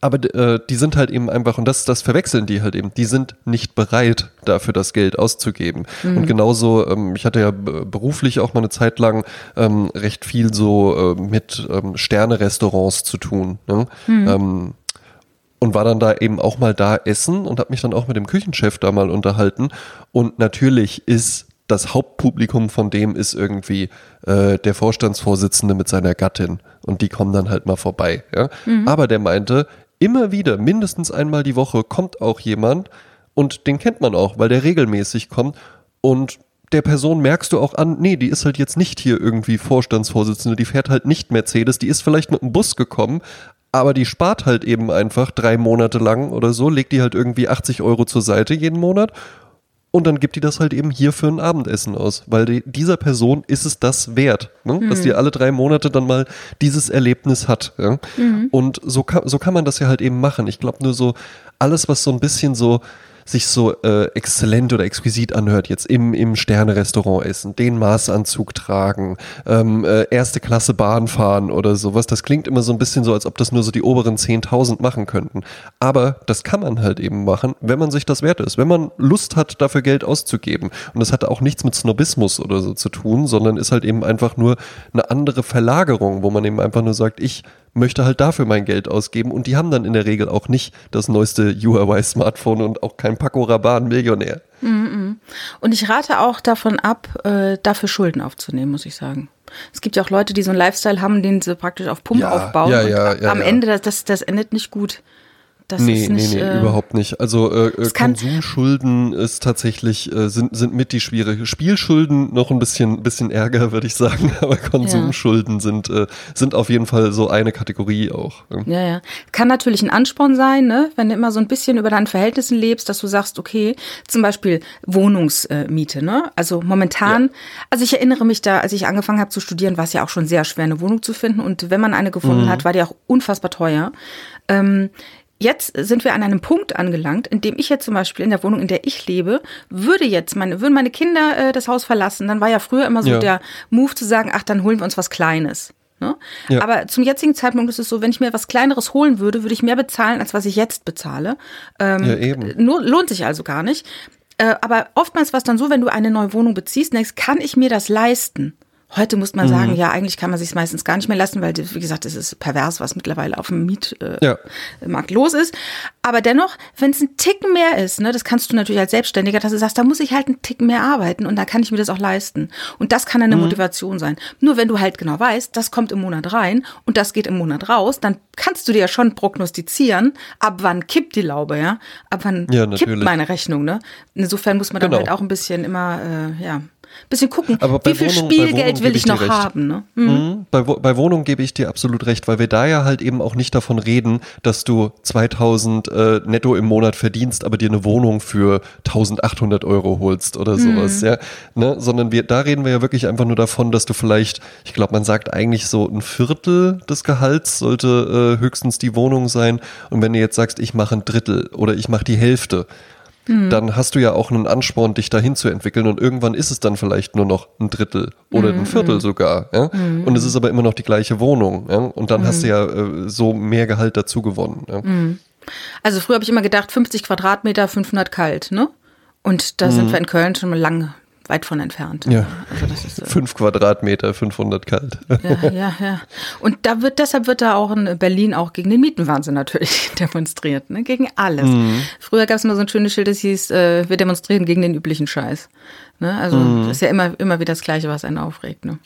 aber äh, die sind halt eben einfach, und das, das verwechseln die halt eben, die sind nicht bereit, dafür das Geld auszugeben. Mhm. Und genauso, ähm, ich hatte ja beruflich auch mal eine Zeit lang ähm, recht viel so äh, mit ähm, Sterne-Restaurants zu tun. Ne? Mhm. Ähm, und war dann da eben auch mal da essen und habe mich dann auch mit dem Küchenchef da mal unterhalten. Und natürlich ist das Hauptpublikum von dem ist irgendwie äh, der Vorstandsvorsitzende mit seiner Gattin und die kommen dann halt mal vorbei. Ja? Mhm. Aber der meinte, immer wieder, mindestens einmal die Woche kommt auch jemand und den kennt man auch, weil der regelmäßig kommt und der Person merkst du auch an, nee, die ist halt jetzt nicht hier irgendwie Vorstandsvorsitzende, die fährt halt nicht Mercedes, die ist vielleicht mit dem Bus gekommen, aber die spart halt eben einfach drei Monate lang oder so, legt die halt irgendwie 80 Euro zur Seite jeden Monat und dann gibt die das halt eben hier für ein Abendessen aus, weil die, dieser Person ist es das wert, ne? mhm. dass die alle drei Monate dann mal dieses Erlebnis hat. Ja? Mhm. Und so kann, so kann man das ja halt eben machen. Ich glaube nur so, alles, was so ein bisschen so sich so äh, exzellent oder exquisit anhört, jetzt im, im Sterne-Restaurant essen, den Maßanzug tragen, ähm, äh, erste Klasse Bahn fahren oder sowas, das klingt immer so ein bisschen so, als ob das nur so die oberen 10.000 machen könnten. Aber das kann man halt eben machen, wenn man sich das wert ist, wenn man Lust hat, dafür Geld auszugeben. Und das hat auch nichts mit Snobismus oder so zu tun, sondern ist halt eben einfach nur eine andere Verlagerung, wo man eben einfach nur sagt, ich möchte halt dafür mein Geld ausgeben und die haben dann in der Regel auch nicht das neueste Huawei-Smartphone und auch kein Paco Rabanne Millionär. Und ich rate auch davon ab, äh, dafür Schulden aufzunehmen, muss ich sagen. Es gibt ja auch Leute, die so einen Lifestyle haben, den sie praktisch auf Pump Ja, aufbauen. ja, und ja, ja, am. Ende, das, das endet nicht gut. Das nee, ist nicht, nee, nee, äh, überhaupt nicht. Also äh, äh, Konsumschulden ist tatsächlich, äh, sind, sind mit die schwierige. Spielschulden noch ein bisschen, bisschen ärger, würde ich sagen, aber Konsumschulden sind, äh, sind auf jeden Fall so eine Kategorie auch. Ja, ja. Kann natürlich ein Ansporn sein, ne? wenn du immer so ein bisschen über deinen Verhältnissen lebst, dass du sagst, okay, zum Beispiel Wohnungsmiete, ne? Also momentan, also ich erinnere mich da, als ich angefangen habe zu studieren, war es ja auch schon sehr schwer, eine Wohnung zu finden. Und wenn man eine gefunden Mhm. hat, war die auch unfassbar teuer. Ähm, Jetzt sind wir an einem Punkt angelangt, in dem ich jetzt zum Beispiel in der Wohnung, in der ich lebe, würde jetzt meine, würden meine Kinder äh, das Haus verlassen, dann war ja früher immer so Ja. der Move zu sagen, ach, dann holen wir uns was Kleines. Ne? Ja. Aber zum jetzigen Zeitpunkt ist es so, wenn ich mir was Kleineres holen würde, würde ich mehr bezahlen, als was ich jetzt bezahle. Ähm, Ja, eben. Lohnt sich also gar nicht. Äh, aber oftmals war es dann so, wenn du eine neue Wohnung beziehst, denkst, kann ich mir das leisten? Heute muss man Mhm. sagen, ja, eigentlich kann man sich meistens gar nicht mehr lassen, weil, wie gesagt, es ist pervers, was mittlerweile auf dem Mietmarkt äh, Ja. Los ist. Aber dennoch, wenn es ein Ticken mehr ist, ne, das kannst du natürlich als Selbstständiger, dass du sagst, da muss ich halt einen Ticken mehr arbeiten und da kann ich mir das auch leisten. Und das kann eine Mhm. Motivation sein. Nur wenn du halt genau weißt, das kommt im Monat rein und das geht im Monat raus, dann kannst du dir ja schon prognostizieren, ab wann kippt die Laube, ja? Ab wann Ja, kippt meine Rechnung, ne? Insofern muss man dann Genau. halt auch ein bisschen immer, äh, ja, bisschen gucken, Aber wie viel Wohnung- Spielgeld will ich ich noch recht. haben, ne? Hm. Mhm. Bei, bei Wohnung gebe ich dir absolut recht, weil wir da ja halt eben auch nicht davon reden, dass du 2000 äh, netto im Monat verdienst, aber dir eine Wohnung für 1800 Euro holst oder sowas, ja, ne? sondern wir, da reden wir ja wirklich einfach nur davon, dass du vielleicht, ich glaube, man sagt eigentlich so ein Viertel des Gehalts sollte äh, höchstens die Wohnung sein und wenn du jetzt sagst, ich mache ein Drittel oder ich mache die Hälfte, dann hast du ja auch einen Ansporn, dich dahin zu entwickeln und irgendwann ist es dann vielleicht nur noch ein Drittel oder ein Viertel sogar. Ja? Und es ist aber immer noch die gleiche Wohnung. Ja? Und dann hast du ja äh, so mehr Gehalt dazu gewonnen. Ja? Also früher habe ich immer gedacht, 50 Quadratmeter, 500 kalt, ne? Und da sind wir in Köln schon mal lang weit von entfernt. Ja. Also das ist, äh, Fünf Quadratmeter, 500 kalt. ja, ja, ja. Und da wird, deshalb wird da auch in Berlin auch gegen den Mietenwahnsinn natürlich demonstriert, ne? Gegen alles. Früher gab es immer so ein schönes Schild, das hieß, äh, wir demonstrieren gegen den üblichen Scheiß. Ne? Also das ist ja immer, immer wieder das Gleiche, was einen aufregt, ne?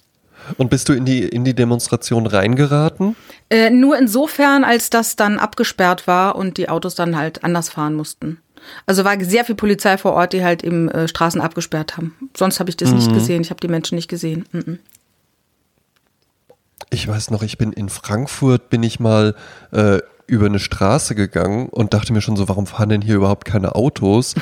Und bist du in die, in die Demonstration reingeraten? Äh, nur insofern, als das dann abgesperrt war und die Autos dann halt anders fahren mussten. Also war sehr viel Polizei vor Ort, die halt eben äh, Straßen abgesperrt haben. Sonst habe ich das nicht gesehen. Ich habe die Menschen nicht gesehen. Mhm. Ich weiß noch, ich bin in Frankfurt, bin ich mal äh, über eine Straße gegangen und dachte mir schon so, warum fahren denn hier überhaupt keine Autos?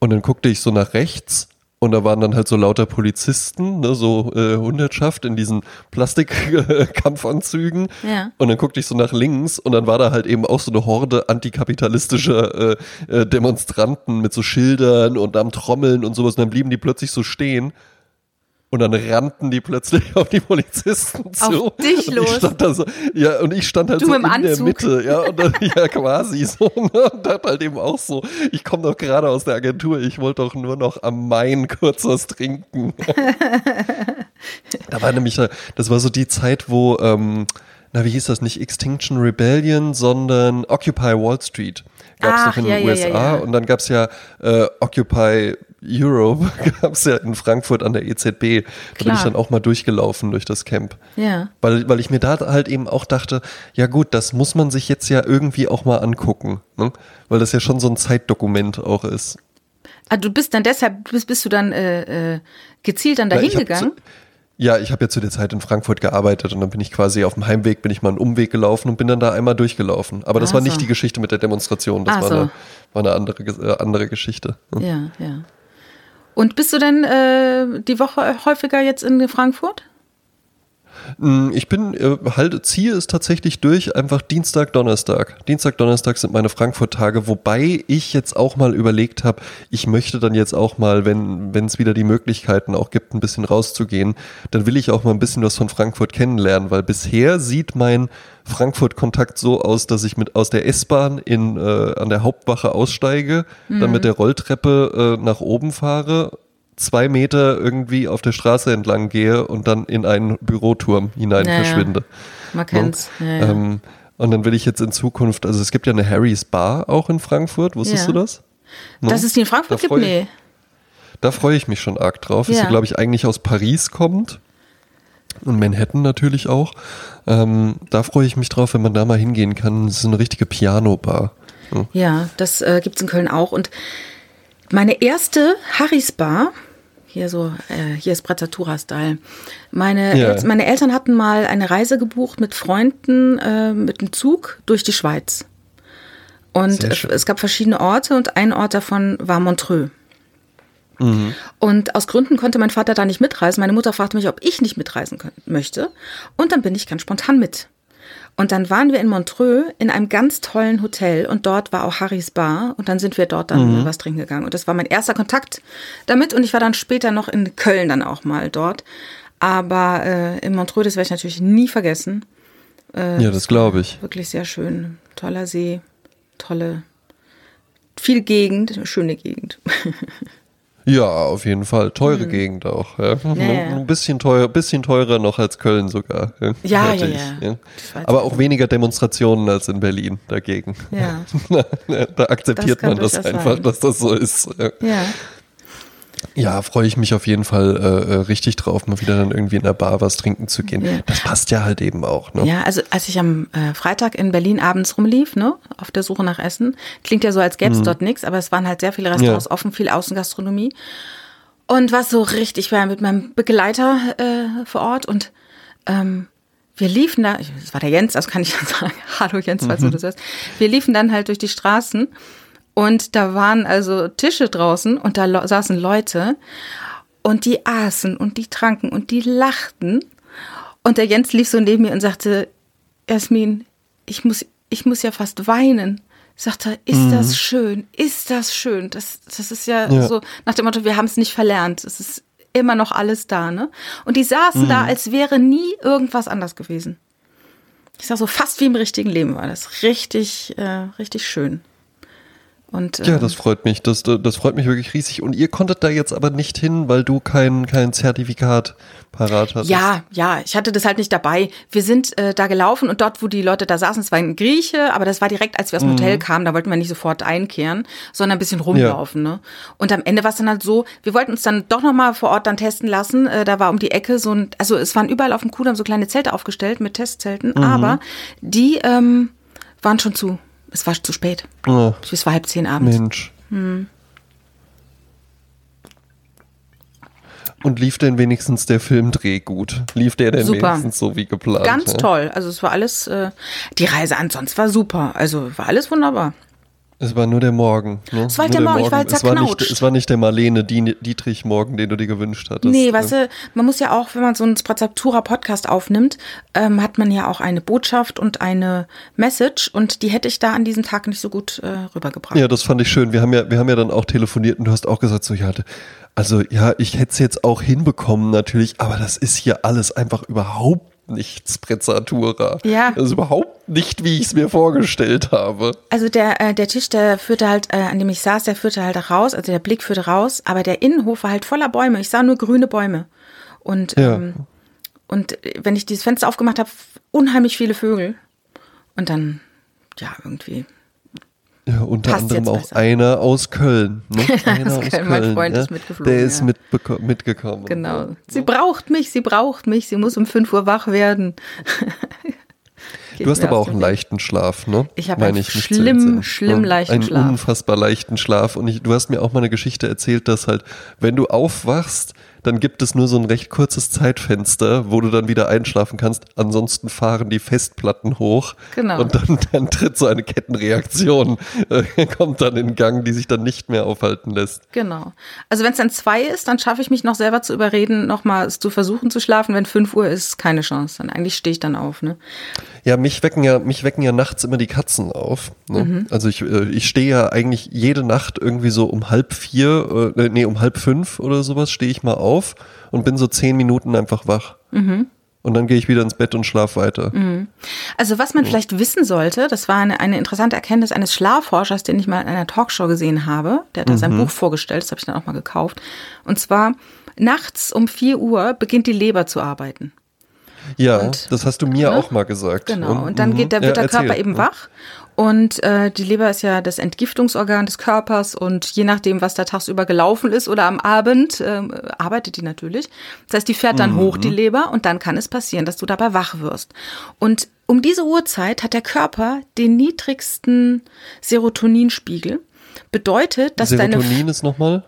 Und dann guckte ich so nach rechts und da waren dann halt so lauter Polizisten, ne, so äh, Hundertschaft in diesen Plastikkampfanzügen. Ja. Und dann guckte ich so nach links und dann war da halt eben auch so eine Horde antikapitalistischer äh, äh, Demonstranten mit so Schildern und am Trommeln und sowas. Und dann blieben die plötzlich so stehen. Und dann rannten die plötzlich auf die Polizisten zu. Auf dich und los. Ich stand da so, ja, und ich stand halt Du so in der Anzug. Mitte, ja, und dann, ja, quasi so, ne, und dachte halt eben auch so, ich komme doch gerade aus der Agentur, ich wollte doch nur noch am Main kurz was trinken. da war nämlich, äh, das war so die Zeit, wo, ähm, na, wie hieß das, nicht Extinction Rebellion, sondern Occupy Wall Street gab es noch in den ja, USA ja, ja. und dann gab es ja äh, Occupy Europe, gab es ja in Frankfurt an der EZB. Da bin Klar. ich dann auch mal durchgelaufen durch das Camp. Ja. Weil, weil ich mir da halt eben auch dachte, ja gut, das muss man sich jetzt ja irgendwie auch mal angucken, ne? weil das ja schon so ein Zeitdokument auch ist. Ah, du bist dann deshalb, bist, bist du dann äh, äh, gezielt dann dahin hab gegangen? Zu, ja, ich habe ja zu der Zeit in Frankfurt gearbeitet und dann bin ich quasi auf dem Heimweg, bin ich mal einen Umweg gelaufen und bin dann da einmal durchgelaufen. Aber das Ach war so. nicht die Geschichte mit der Demonstration, das Ach war, so. eine, war eine andere, äh, andere Geschichte. Ja, ja. Und bist du denn äh, die Woche häufiger jetzt in Frankfurt? Mm, Ich bin, äh, halt, ziehe es tatsächlich durch, einfach Dienstag, Donnerstag. Dienstag, Donnerstag sind meine Frankfurt-Tage, wobei ich jetzt auch mal überlegt habe, ich möchte dann jetzt auch mal, wenn wenn es wieder die Möglichkeiten auch gibt, ein bisschen rauszugehen, dann will ich auch mal ein bisschen was von Frankfurt kennenlernen, weil bisher sieht mein Frankfurt-Kontakt so aus, dass ich mit aus der S-Bahn in äh, an der Hauptwache aussteige, dann mit der Rolltreppe äh, nach oben fahre zwei Meter irgendwie auf der Straße entlang gehe und dann in einen Büroturm hinein Ja, ja. verschwinde. Man kennt's. Ja, ja. Ähm, und dann will ich jetzt in Zukunft, also es gibt ja eine Harry's Bar auch in Frankfurt, wusstest Ja. du das? Ne? Dass es die in Frankfurt Da gibt? ich- Nee. Da freue ich mich schon arg drauf. Ist Ja. ja, glaube ich, eigentlich aus Paris kommt. Und Manhattan natürlich auch. Ähm, da freue ich mich drauf, wenn man da mal hingehen kann. Es ist eine richtige Piano-Bar. Ja. Ja, das äh, gibt's in Köln auch. Und meine erste Harrys Bar, hier so, äh, hier ist Brazzatura-Style. Meine, Ja. El- meine Eltern hatten mal eine Reise gebucht mit Freunden äh, mit dem Zug durch die Schweiz. Und es, gab verschiedene Orte und ein Ort davon war Montreux. Und aus Gründen konnte mein Vater da nicht mitreisen. Meine Mutter fragte mich, ob ich nicht mitreisen können, möchte. Und dann bin ich ganz spontan mit. Und dann waren wir in Montreux in einem ganz tollen Hotel und dort war auch Harrys Bar und dann sind wir dort dann was trinken gegangen. Und das war mein erster Kontakt damit und ich war dann später noch in Köln dann auch mal dort. Aber äh, in Montreux, das werde ich natürlich nie vergessen. ja, das glaube ich. Wirklich sehr schön. Toller See, tolle, viel Gegend, schöne Gegend. Ja, auf jeden Fall. Teure Gegend auch. Ja. Mhm. ja. Ein bisschen teuer, bisschen teurer noch als Köln sogar. Ja, Ja, ja, Aber auch weniger Demonstrationen als in Berlin dagegen. Ja. da akzeptiert Das man das einfach, sein. dass das so ist. Ja. Ja. Ja, freue ich mich auf jeden Fall äh, äh, richtig drauf, mal wieder dann irgendwie in der Bar was trinken zu gehen. Ja. Das passt ja halt eben auch. Ne? Ja, also als ich am äh, Freitag in Berlin abends rumlief, ne, auf der Suche nach Essen, klingt ja so, als gäbe es dort nichts, aber es waren halt sehr viele Restaurants Ja. offen, viel Außengastronomie. Und was so richtig, ich war mit meinem Begleiter äh, vor Ort und ähm, wir liefen da, das war der Jens, also kann ich dann sagen, hallo Jens, falls du das hörst. Wir liefen dann halt durch die Straßen und da waren also Tische draußen und da saßen Leute und die aßen und die tranken und die lachten. Und der Jens lief so neben mir und sagte, Jasmin, ich muss, ich muss ja fast weinen. Sagt er, ist das schön, ist das schön. Das, das ist ja, Ja. so nach dem Motto, wir haben es nicht verlernt. Es ist immer noch alles da, ne? Und die saßen da, als wäre nie irgendwas anders gewesen. Ich sag so, fast wie im richtigen Leben war das. Richtig, äh, richtig schön. Und, Ja, ähm, das freut mich. Das, das freut mich wirklich riesig. Und ihr konntet da jetzt aber nicht hin, weil du kein, kein Zertifikat parat hast. Ja, ja, ich hatte das halt nicht dabei. Wir sind äh, da gelaufen und dort, wo die Leute da saßen, es war ein Grieche, aber das war direkt, als wir aus dem Hotel kamen, da wollten wir nicht sofort einkehren, sondern ein bisschen rumlaufen. Ne? Und am Ende war es dann halt so, wir wollten uns dann doch nochmal vor Ort dann testen lassen. Äh, da war um die Ecke so ein, also es waren überall auf dem Kudamm so kleine Zelte aufgestellt mit Testzelten, aber die ähm, waren schon zu. Es war zu spät. Ah, Es war halb zehn abends. Mensch. Hm. Und lief denn wenigstens der Filmdreh gut? Lief der denn Super. wenigstens so wie geplant? Ganz ja? toll. Also es war alles, äh, die Reise ansonsten war super. Also war alles wunderbar. Es war nur der Morgen. Ne? Es war halt der Morgen, ich war halt es war, nicht, es war nicht der Marlene Dietrich-Morgen, den du dir gewünscht hattest. Nee, ne? weißt du, man muss ja auch, wenn man so einen Sprezzatura-Podcast aufnimmt, ähm, hat man ja auch eine Botschaft und eine Message und die hätte ich da an diesem Tag nicht so gut äh, rübergebracht. Ja, das fand ich schön. Wir haben ja, wir haben ja dann auch telefoniert und du hast auch gesagt, so, ja, also ja, ich hätte es jetzt auch hinbekommen natürlich, aber das ist hier alles einfach überhaupt nicht Sprezzatura. Ja. Das ist überhaupt nicht, wie ich es mir vorgestellt habe. Also der, äh, der Tisch, der führte halt, äh, an dem ich saß, der führte halt raus, also der Blick führte raus, aber der Innenhof war halt voller Bäume. Ich sah nur grüne Bäume. Und, Ja. ähm, und äh, wenn ich dieses Fenster aufgemacht habe, unheimlich viele Vögel. Und dann, ja, irgendwie. Ja, unter Passt anderem auch besser. einer aus Köln. Ne? Einer Aus Köln, mein Freund ist mitgeflogen, Der ist ja. mitgekommen. Genau. Sie braucht mich, sie braucht mich, sie muss um 5 Uhr wach werden. Du hast aber auch einen Weg. leichten Schlaf, ne? Ich habe einen mich zu schlimm, schlimm Ja, leichten einen Schlaf. unfassbar leichten Schlaf. Und ich, du hast mir auch mal eine Geschichte erzählt, dass halt, wenn du aufwachst, dann gibt es nur so ein recht kurzes Zeitfenster, wo du dann wieder einschlafen kannst. Ansonsten fahren die Festplatten hoch. Genau. Und dann, dann tritt so eine Kettenreaktion, äh, kommt dann in Gang, die sich dann nicht mehr aufhalten lässt. Genau. Also wenn es dann zwei ist, dann schaffe ich mich noch selber zu überreden, nochmal zu versuchen zu schlafen. Wenn 5 Uhr ist, keine Chance. Dann eigentlich stehe ich dann auf. Ne? Ja, mich wecken ja, mich wecken ja nachts immer die Katzen auf. Ne? Mhm. Also ich, äh, ich stehe ja eigentlich jede Nacht irgendwie so um halb vier, äh, nee, um halb fünf oder sowas stehe ich mal auf und bin so zehn Minuten einfach wach. Mhm. Und dann gehe ich wieder ins Bett und schlaf weiter. Also was man vielleicht wissen sollte, das war eine, eine interessante Erkenntnis eines Schlafforschers, den ich mal in einer Talkshow gesehen habe. Der hat da sein Buch vorgestellt, das habe ich dann auch mal gekauft. Und zwar, nachts um 4 Uhr beginnt die Leber zu arbeiten. Ja, Und- das hast du mir ne? auch mal gesagt. Genau. Mhm, Und dann mhm. geht der, wird Ja, der Körper eben wach. Und äh, die Leber ist ja das Entgiftungsorgan des Körpers und je nachdem, was da tagsüber gelaufen ist oder am Abend, ähm, arbeitet die natürlich. Das heißt, die fährt dann hoch, die Leber, und dann kann es passieren, dass du dabei wach wirst. Und um diese Uhrzeit hat der Körper den niedrigsten Serotoninspiegel. Bedeutet, dass deine Serotonin ist nochmal?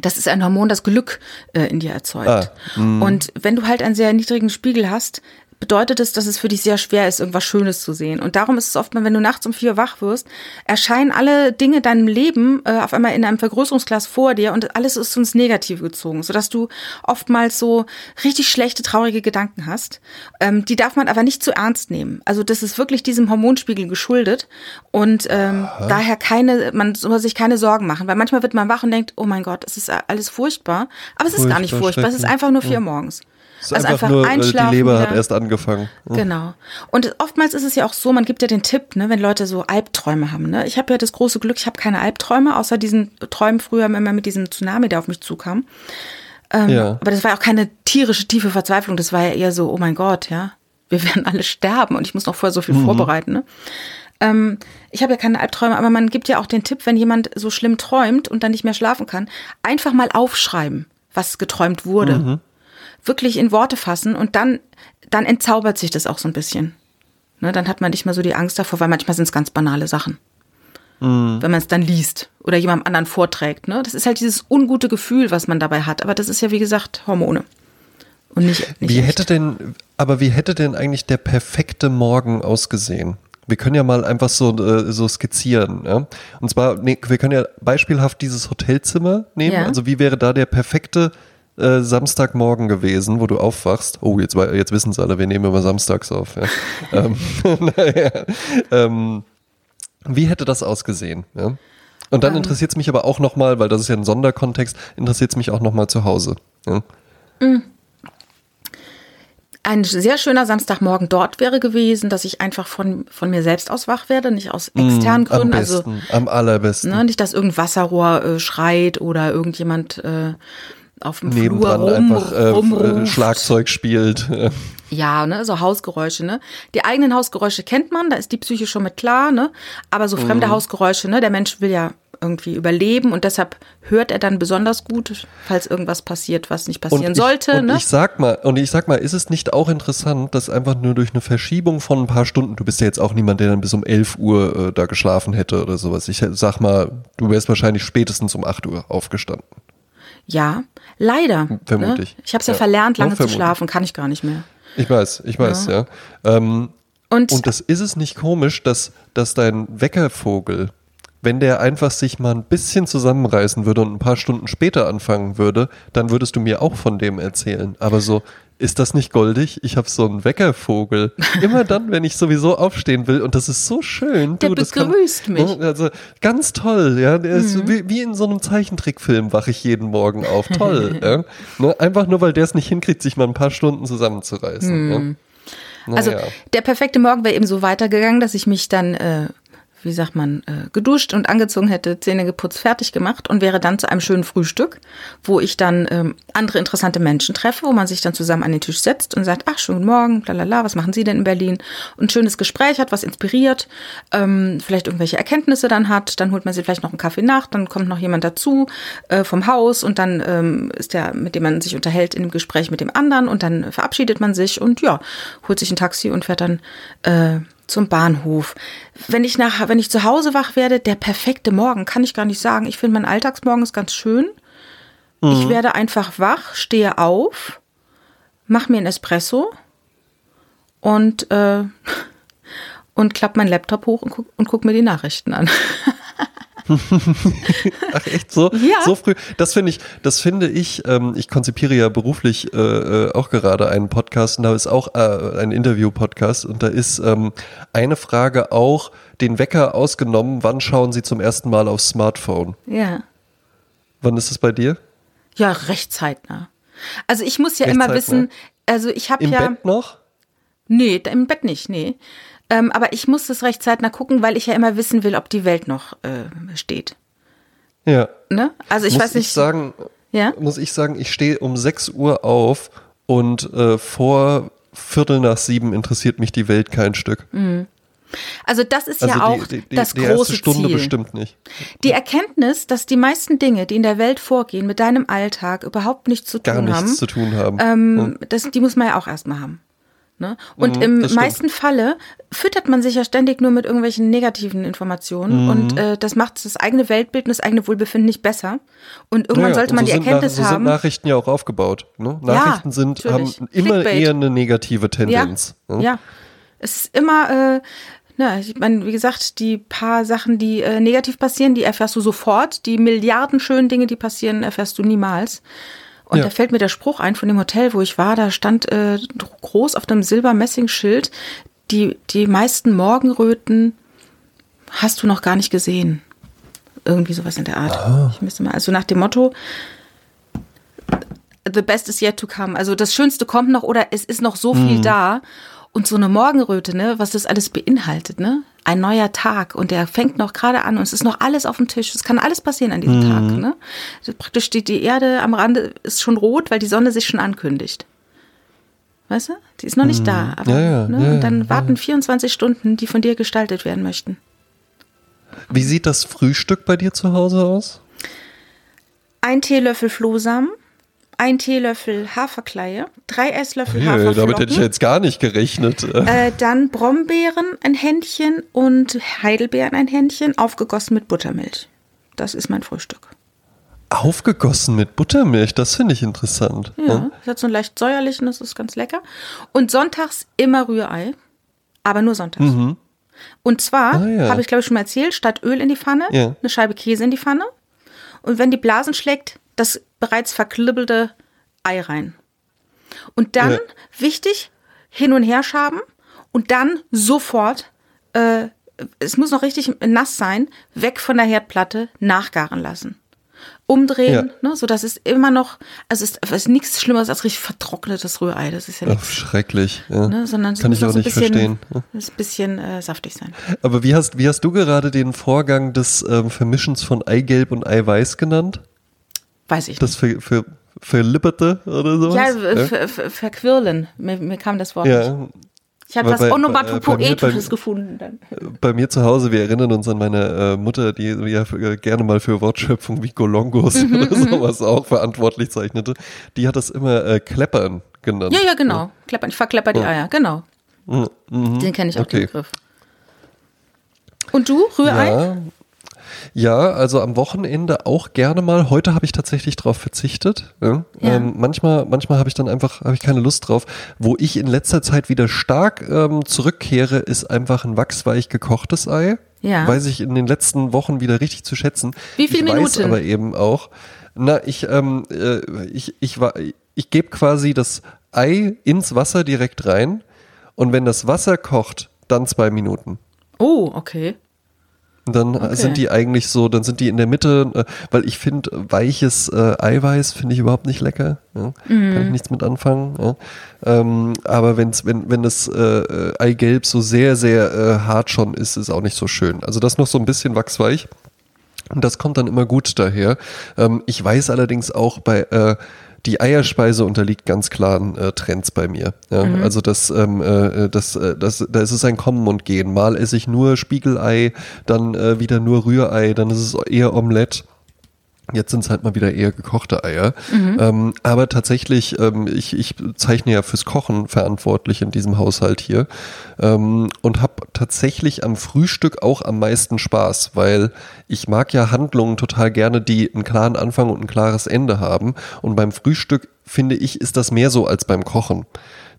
das ist ein Hormon, das Glück äh, in dir erzeugt. Ah, und wenn du halt einen sehr niedrigen Spiegel hast, bedeutet es, dass es für dich sehr schwer ist, irgendwas Schönes zu sehen. Und darum ist es oft mal, wenn du nachts um vier wach wirst, erscheinen alle Dinge deinem Leben äh, auf einmal in einem Vergrößerungsglas vor dir und alles ist ins Negative gezogen, sodass du oftmals so richtig schlechte, traurige Gedanken hast. Ähm, die darf man aber nicht zu ernst nehmen. Also das ist wirklich diesem Hormonspiegel geschuldet und ähm, daher keine, man soll sich keine Sorgen machen, weil manchmal wird man wach und denkt, oh mein Gott, es ist alles furchtbar, aber es ist gar nicht Furchtbar, furchtbar, es ist einfach nur vier Uhr morgens. Es ist einfach, nur, äh, die Leber hat wieder. erst angefangen. Genau. Und oftmals ist es ja auch so, man gibt ja den Tipp, ne, wenn Leute so Albträume haben. Ne? Ich habe ja das große Glück, ich habe keine Albträume, außer diesen Träumen früher immer mit diesem Tsunami, der auf mich zukam. Ähm, Ja. Aber das war ja auch keine tierische, tiefe Verzweiflung. Das war ja eher so, oh mein Gott, ja, wir werden alle sterben und ich muss noch vorher so viel vorbereiten. Ne? Ähm, ich habe ja keine Albträume, aber man gibt ja auch den Tipp, wenn jemand so schlimm träumt und dann nicht mehr schlafen kann, einfach mal aufschreiben, was geträumt wurde. Wirklich in Worte fassen und dann, dann entzaubert sich das auch so ein bisschen. Ne, dann hat man nicht mehr so die Angst davor, weil manchmal sind es ganz banale Sachen. Wenn man es dann liest oder jemandem anderen vorträgt. Ne? Das ist halt dieses ungute Gefühl, was man dabei hat. Aber das ist ja, wie gesagt, Hormone. Und nicht, nicht Wie echt. hätte denn, aber wie hätte denn eigentlich der perfekte Morgen ausgesehen? Wir können ja mal einfach so, äh, so skizzieren. Ja? Und zwar, nee, wir können ja beispielhaft dieses Hotelzimmer nehmen. Ja. Also wie wäre da der perfekte äh, Samstagmorgen gewesen, wo du aufwachst? Oh, jetzt, jetzt wissen es alle, wir nehmen immer samstags auf. Ja. ähm, naja, ähm, wie hätte das ausgesehen? Ja? Und dann Ähm. interessiert es mich aber auch nochmal, weil das ist ja ein Sonderkontext, interessiert es mich auch nochmal zu Hause. Ja? Ein sehr schöner Samstagmorgen dort wäre gewesen, dass ich einfach von, von mir selbst aus wach werde, nicht aus externen Mm, Am Gründen. Also besten, am allerbesten. ne, nicht, dass irgendein Wasserrohr äh, schreit oder irgendjemand äh, auf dem Flur nebendran rum, einfach äh, rumruft. Schlagzeug spielt. Ja, ne, so Hausgeräusche, ne? Die eigenen Hausgeräusche kennt man, da ist die Psyche schon mit klar, ne? Aber so Mhm. fremde Hausgeräusche, ne? Der Mensch will ja irgendwie überleben und deshalb hört er dann besonders gut, falls irgendwas passiert, was nicht passieren ich, sollte, und ne? ich sag mal, und ich sag mal, ist es nicht auch interessant, dass einfach nur durch eine Verschiebung von ein paar Stunden, du bist ja jetzt auch niemand, der dann bis um 11 Uhr äh, da geschlafen hätte oder sowas. Ich sag mal, du wärst wahrscheinlich spätestens um 8 Uhr aufgestanden. Ja, leider. Vermutlich. Ne? Ich habe es ja, Ja. verlernt, lange Ja, zu schlafen, kann ich gar nicht mehr. Ich weiß, ich weiß, ja. Ähm, Und, und das ist es nicht komisch, dass, dass dein Weckervogel wenn der einfach sich mal ein bisschen zusammenreißen würde und ein paar Stunden später anfangen würde, dann würdest du mir auch von dem erzählen. Aber so, ist das nicht goldig? Ich habe so einen Weckervogel. Immer dann, wenn ich sowieso aufstehen will und das ist so schön. Der du, das begrüßt kann, mich. Ne, also ganz toll, ja. Der ist Mhm. wie, wie in so einem Zeichentrickfilm wache ich jeden Morgen auf. Toll. ja. ne, einfach nur, weil der es nicht hinkriegt, sich mal ein paar Stunden zusammenzureißen. Ja. Mhm. Also Naja. der perfekte Morgen wäre eben so weitergegangen, dass ich mich dann, äh, wie sagt man, äh, geduscht und angezogen hätte, Zähne geputzt, fertig gemacht und wäre dann zu einem schönen Frühstück, wo ich dann ähm, andere interessante Menschen treffe, wo man sich dann zusammen an den Tisch setzt und sagt, ach, schönen Morgen, lalala, was machen Sie denn in Berlin? Und ein schönes Gespräch hat, was inspiriert, ähm, vielleicht irgendwelche Erkenntnisse dann hat, dann holt man sich vielleicht noch einen Kaffee nach, dann kommt noch jemand dazu äh, vom Haus und dann ähm, ist der, mit dem man sich unterhält, in dem Gespräch mit dem anderen und dann verabschiedet man sich und ja, holt sich ein Taxi und fährt dann äh, zum Bahnhof. Wenn ich nach, wenn ich zu Hause wach werde, der perfekte Morgen, kann ich gar nicht sagen. Ich finde, mein Alltagsmorgen ist ganz schön. Ich werde einfach wach, stehe auf, mache mir einen Espresso und, äh, und klappe meinen Laptop hoch und guck, und guck mir die Nachrichten an. Ach echt so? Ja. So früh? Das finde ich, das finde ich, ähm, ich konzipiere ja beruflich äh, äh, auch gerade einen Podcast und da ist auch äh, ein Interview-Podcast und da ist ähm, eine Frage auch, den Wecker ausgenommen, wann schauen Sie zum ersten Mal aufs Smartphone? Ja. Wann ist es bei dir? Ja, recht zeitnah. Also ich muss ja Recht immer zeitnah? wissen, also ich habe Im ja. Bett noch? Nee, im Bett nicht, nee. Ähm, aber ich muss das recht zeitnah gucken, weil ich ja immer wissen will, ob die Welt noch äh, steht. Ja. Ne? Also ich muss weiß nicht. ich sagen, Ja? muss ich sagen, ich stehe um 6 Uhr auf und äh, vor Viertel nach sieben interessiert mich die Welt kein Stück. also das ist Also ja auch die, die, das die erste große Stunde Ziel. bestimmt nicht. Die Erkenntnis, dass die meisten Dinge, die in der Welt vorgehen, mit deinem Alltag überhaupt nichts zu Gar tun nichts haben, zu tun haben. ähm, das, die muss man ja auch erstmal haben. Ne? Und Mhm, im meisten Falle füttert man sich ja ständig nur mit irgendwelchen negativen Informationen Mhm. und äh, das macht das eigene Weltbild und das eigene Wohlbefinden nicht besser. Und irgendwann Ja, sollte und man so die Erkenntnis Nach, so haben. sind Nachrichten ja auch aufgebaut. Ne? Nachrichten sind, haben immer Clickbait. eher eine negative Tendenz. Ja, ne? ja. Es ist immer, äh, na, ich meine, wie gesagt, die paar Sachen, die äh, negativ passieren, die erfährst du sofort. Die Milliarden schönen Dinge, die passieren, erfährst du niemals. Und Ja. da fällt mir der Spruch ein von dem Hotel, wo ich war, da stand äh, groß auf dem Silber-Messing-Schild, die, die meisten Morgenröten hast du noch gar nicht gesehen. Irgendwie sowas in der Art. Ich müsste mal, also nach dem Motto, the best is yet to come. Also das Schönste kommt noch oder es ist noch so viel da. Und so eine Morgenröte, ne, was das alles beinhaltet, ne? Ein neuer Tag und der fängt noch gerade an und es ist noch alles auf dem Tisch. Es kann alles passieren an diesem Tag, ne? Also praktisch steht die Erde am Rande, ist schon rot, weil die Sonne sich schon ankündigt. Weißt du? Die ist noch nicht da, aber Ja, ja, ne? ja, und dann warten 24 Stunden, die von dir gestaltet werden möchten. Wie sieht das Frühstück bei dir zu Hause aus? Ein Teelöffel Flohsamen, ein Teelöffel Haferkleie, drei Esslöffel Hey, Haferflocken. damit hätte ich jetzt gar nicht gerechnet. Äh, dann Brombeeren ein Händchen und Heidelbeeren ein Händchen, aufgegossen mit Buttermilch. Das ist mein Frühstück. Aufgegossen mit Buttermilch, das finde ich interessant. Ja, das hat so einen leicht säuerlichen, das ist ganz lecker. Und sonntags immer Rührei, aber nur sonntags. Und zwar, Ah, ja. habe ich glaube ich schon mal erzählt, statt Öl in die Pfanne, Ja. eine Scheibe Käse in die Pfanne. Und wenn die Blasen schlägt, das bereits verklibbelte Ei rein. Und dann, Ja. wichtig, hin und her schaben und dann sofort, äh, es muss noch richtig nass sein, weg von der Herdplatte, nachgaren lassen. Umdrehen, ne, so dass es immer noch, also es ist, ist nichts Schlimmeres als richtig vertrocknetes Rührei. Das ist ja nichts, schrecklich. Ja. ne, sondern Kann muss ich auch so ein nicht bisschen, verstehen. es ein bisschen äh, saftig sein. Aber wie hast, wie hast du gerade den Vorgang des ähm, Vermischens von Eigelb und Eiweiß genannt? Weiß ich Das für, für verlipperte oder sowas? Ja, äh, ver- ver- verquirlen. Mir, mir kam das Wort. nicht. ja. Ich habe was Onomatopoetisches bei- gefunden. Dann. Bei mir zu Hause, wir erinnern uns an meine äh, Mutter, die ja für, äh, gerne mal für Wortschöpfung wie Golongos Mhm, oder sowas auch verantwortlich zeichnete. Die hat das immer äh, Kleppern genannt. Ja, ja, genau. Kleppern. Ich verklepper die Eier, genau. Den kenne ich auch, den Mhm. Okay. Begriff. Und du, Rührei? Ja. Ja, also am Wochenende auch gerne mal. Heute habe ich tatsächlich drauf verzichtet. Ja. Ja. Ähm, manchmal, manchmal habe ich dann einfach, habe ich keine Lust drauf. Wo ich in letzter Zeit wieder stark ähm, zurückkehre, ist einfach ein wachsweich gekochtes Ei. Ja. weiß ich in den letzten Wochen wieder richtig zu schätzen. Wie viele ich weiß Minuten? aber eben auch, na, ich, ähm, äh, ich, ich, war, ich gebe quasi das Ei ins Wasser direkt rein und wenn das Wasser kocht, dann zwei Minuten. Oh, okay. Dann Okay. sind die eigentlich so, dann sind die in der Mitte, äh, weil ich finde, weiches äh, Eiweiß finde ich überhaupt nicht lecker. Ja? Kann ich nichts mit anfangen. Ja? Ähm, aber wenn's, wenn, wenn das äh, äh, Eigelb so sehr, sehr äh, hart schon ist, ist auch nicht so schön. Also das noch so ein bisschen wachsweich. Und das kommt dann immer gut daher. Ähm, ich weiß allerdings auch bei äh, die Eierspeise unterliegt ganz klaren äh, Trends bei mir. Ja? Also das, ähm, äh, das, äh, das, da ist es ein Kommen und Gehen. Mal esse ich nur Spiegelei, dann äh, wieder nur Rührei, dann ist es eher Omelette. Jetzt sind es halt mal wieder eher gekochte Eier. Ähm, aber tatsächlich, ähm, ich, ich zeichne ja fürs Kochen verantwortlich in diesem Haushalt hier ähm, und habe tatsächlich am Frühstück auch am meisten Spaß, weil ich mag ja Handlungen total gerne, die einen klaren Anfang und ein klares Ende haben. Und beim Frühstück finde ich, ist das mehr so als beim Kochen.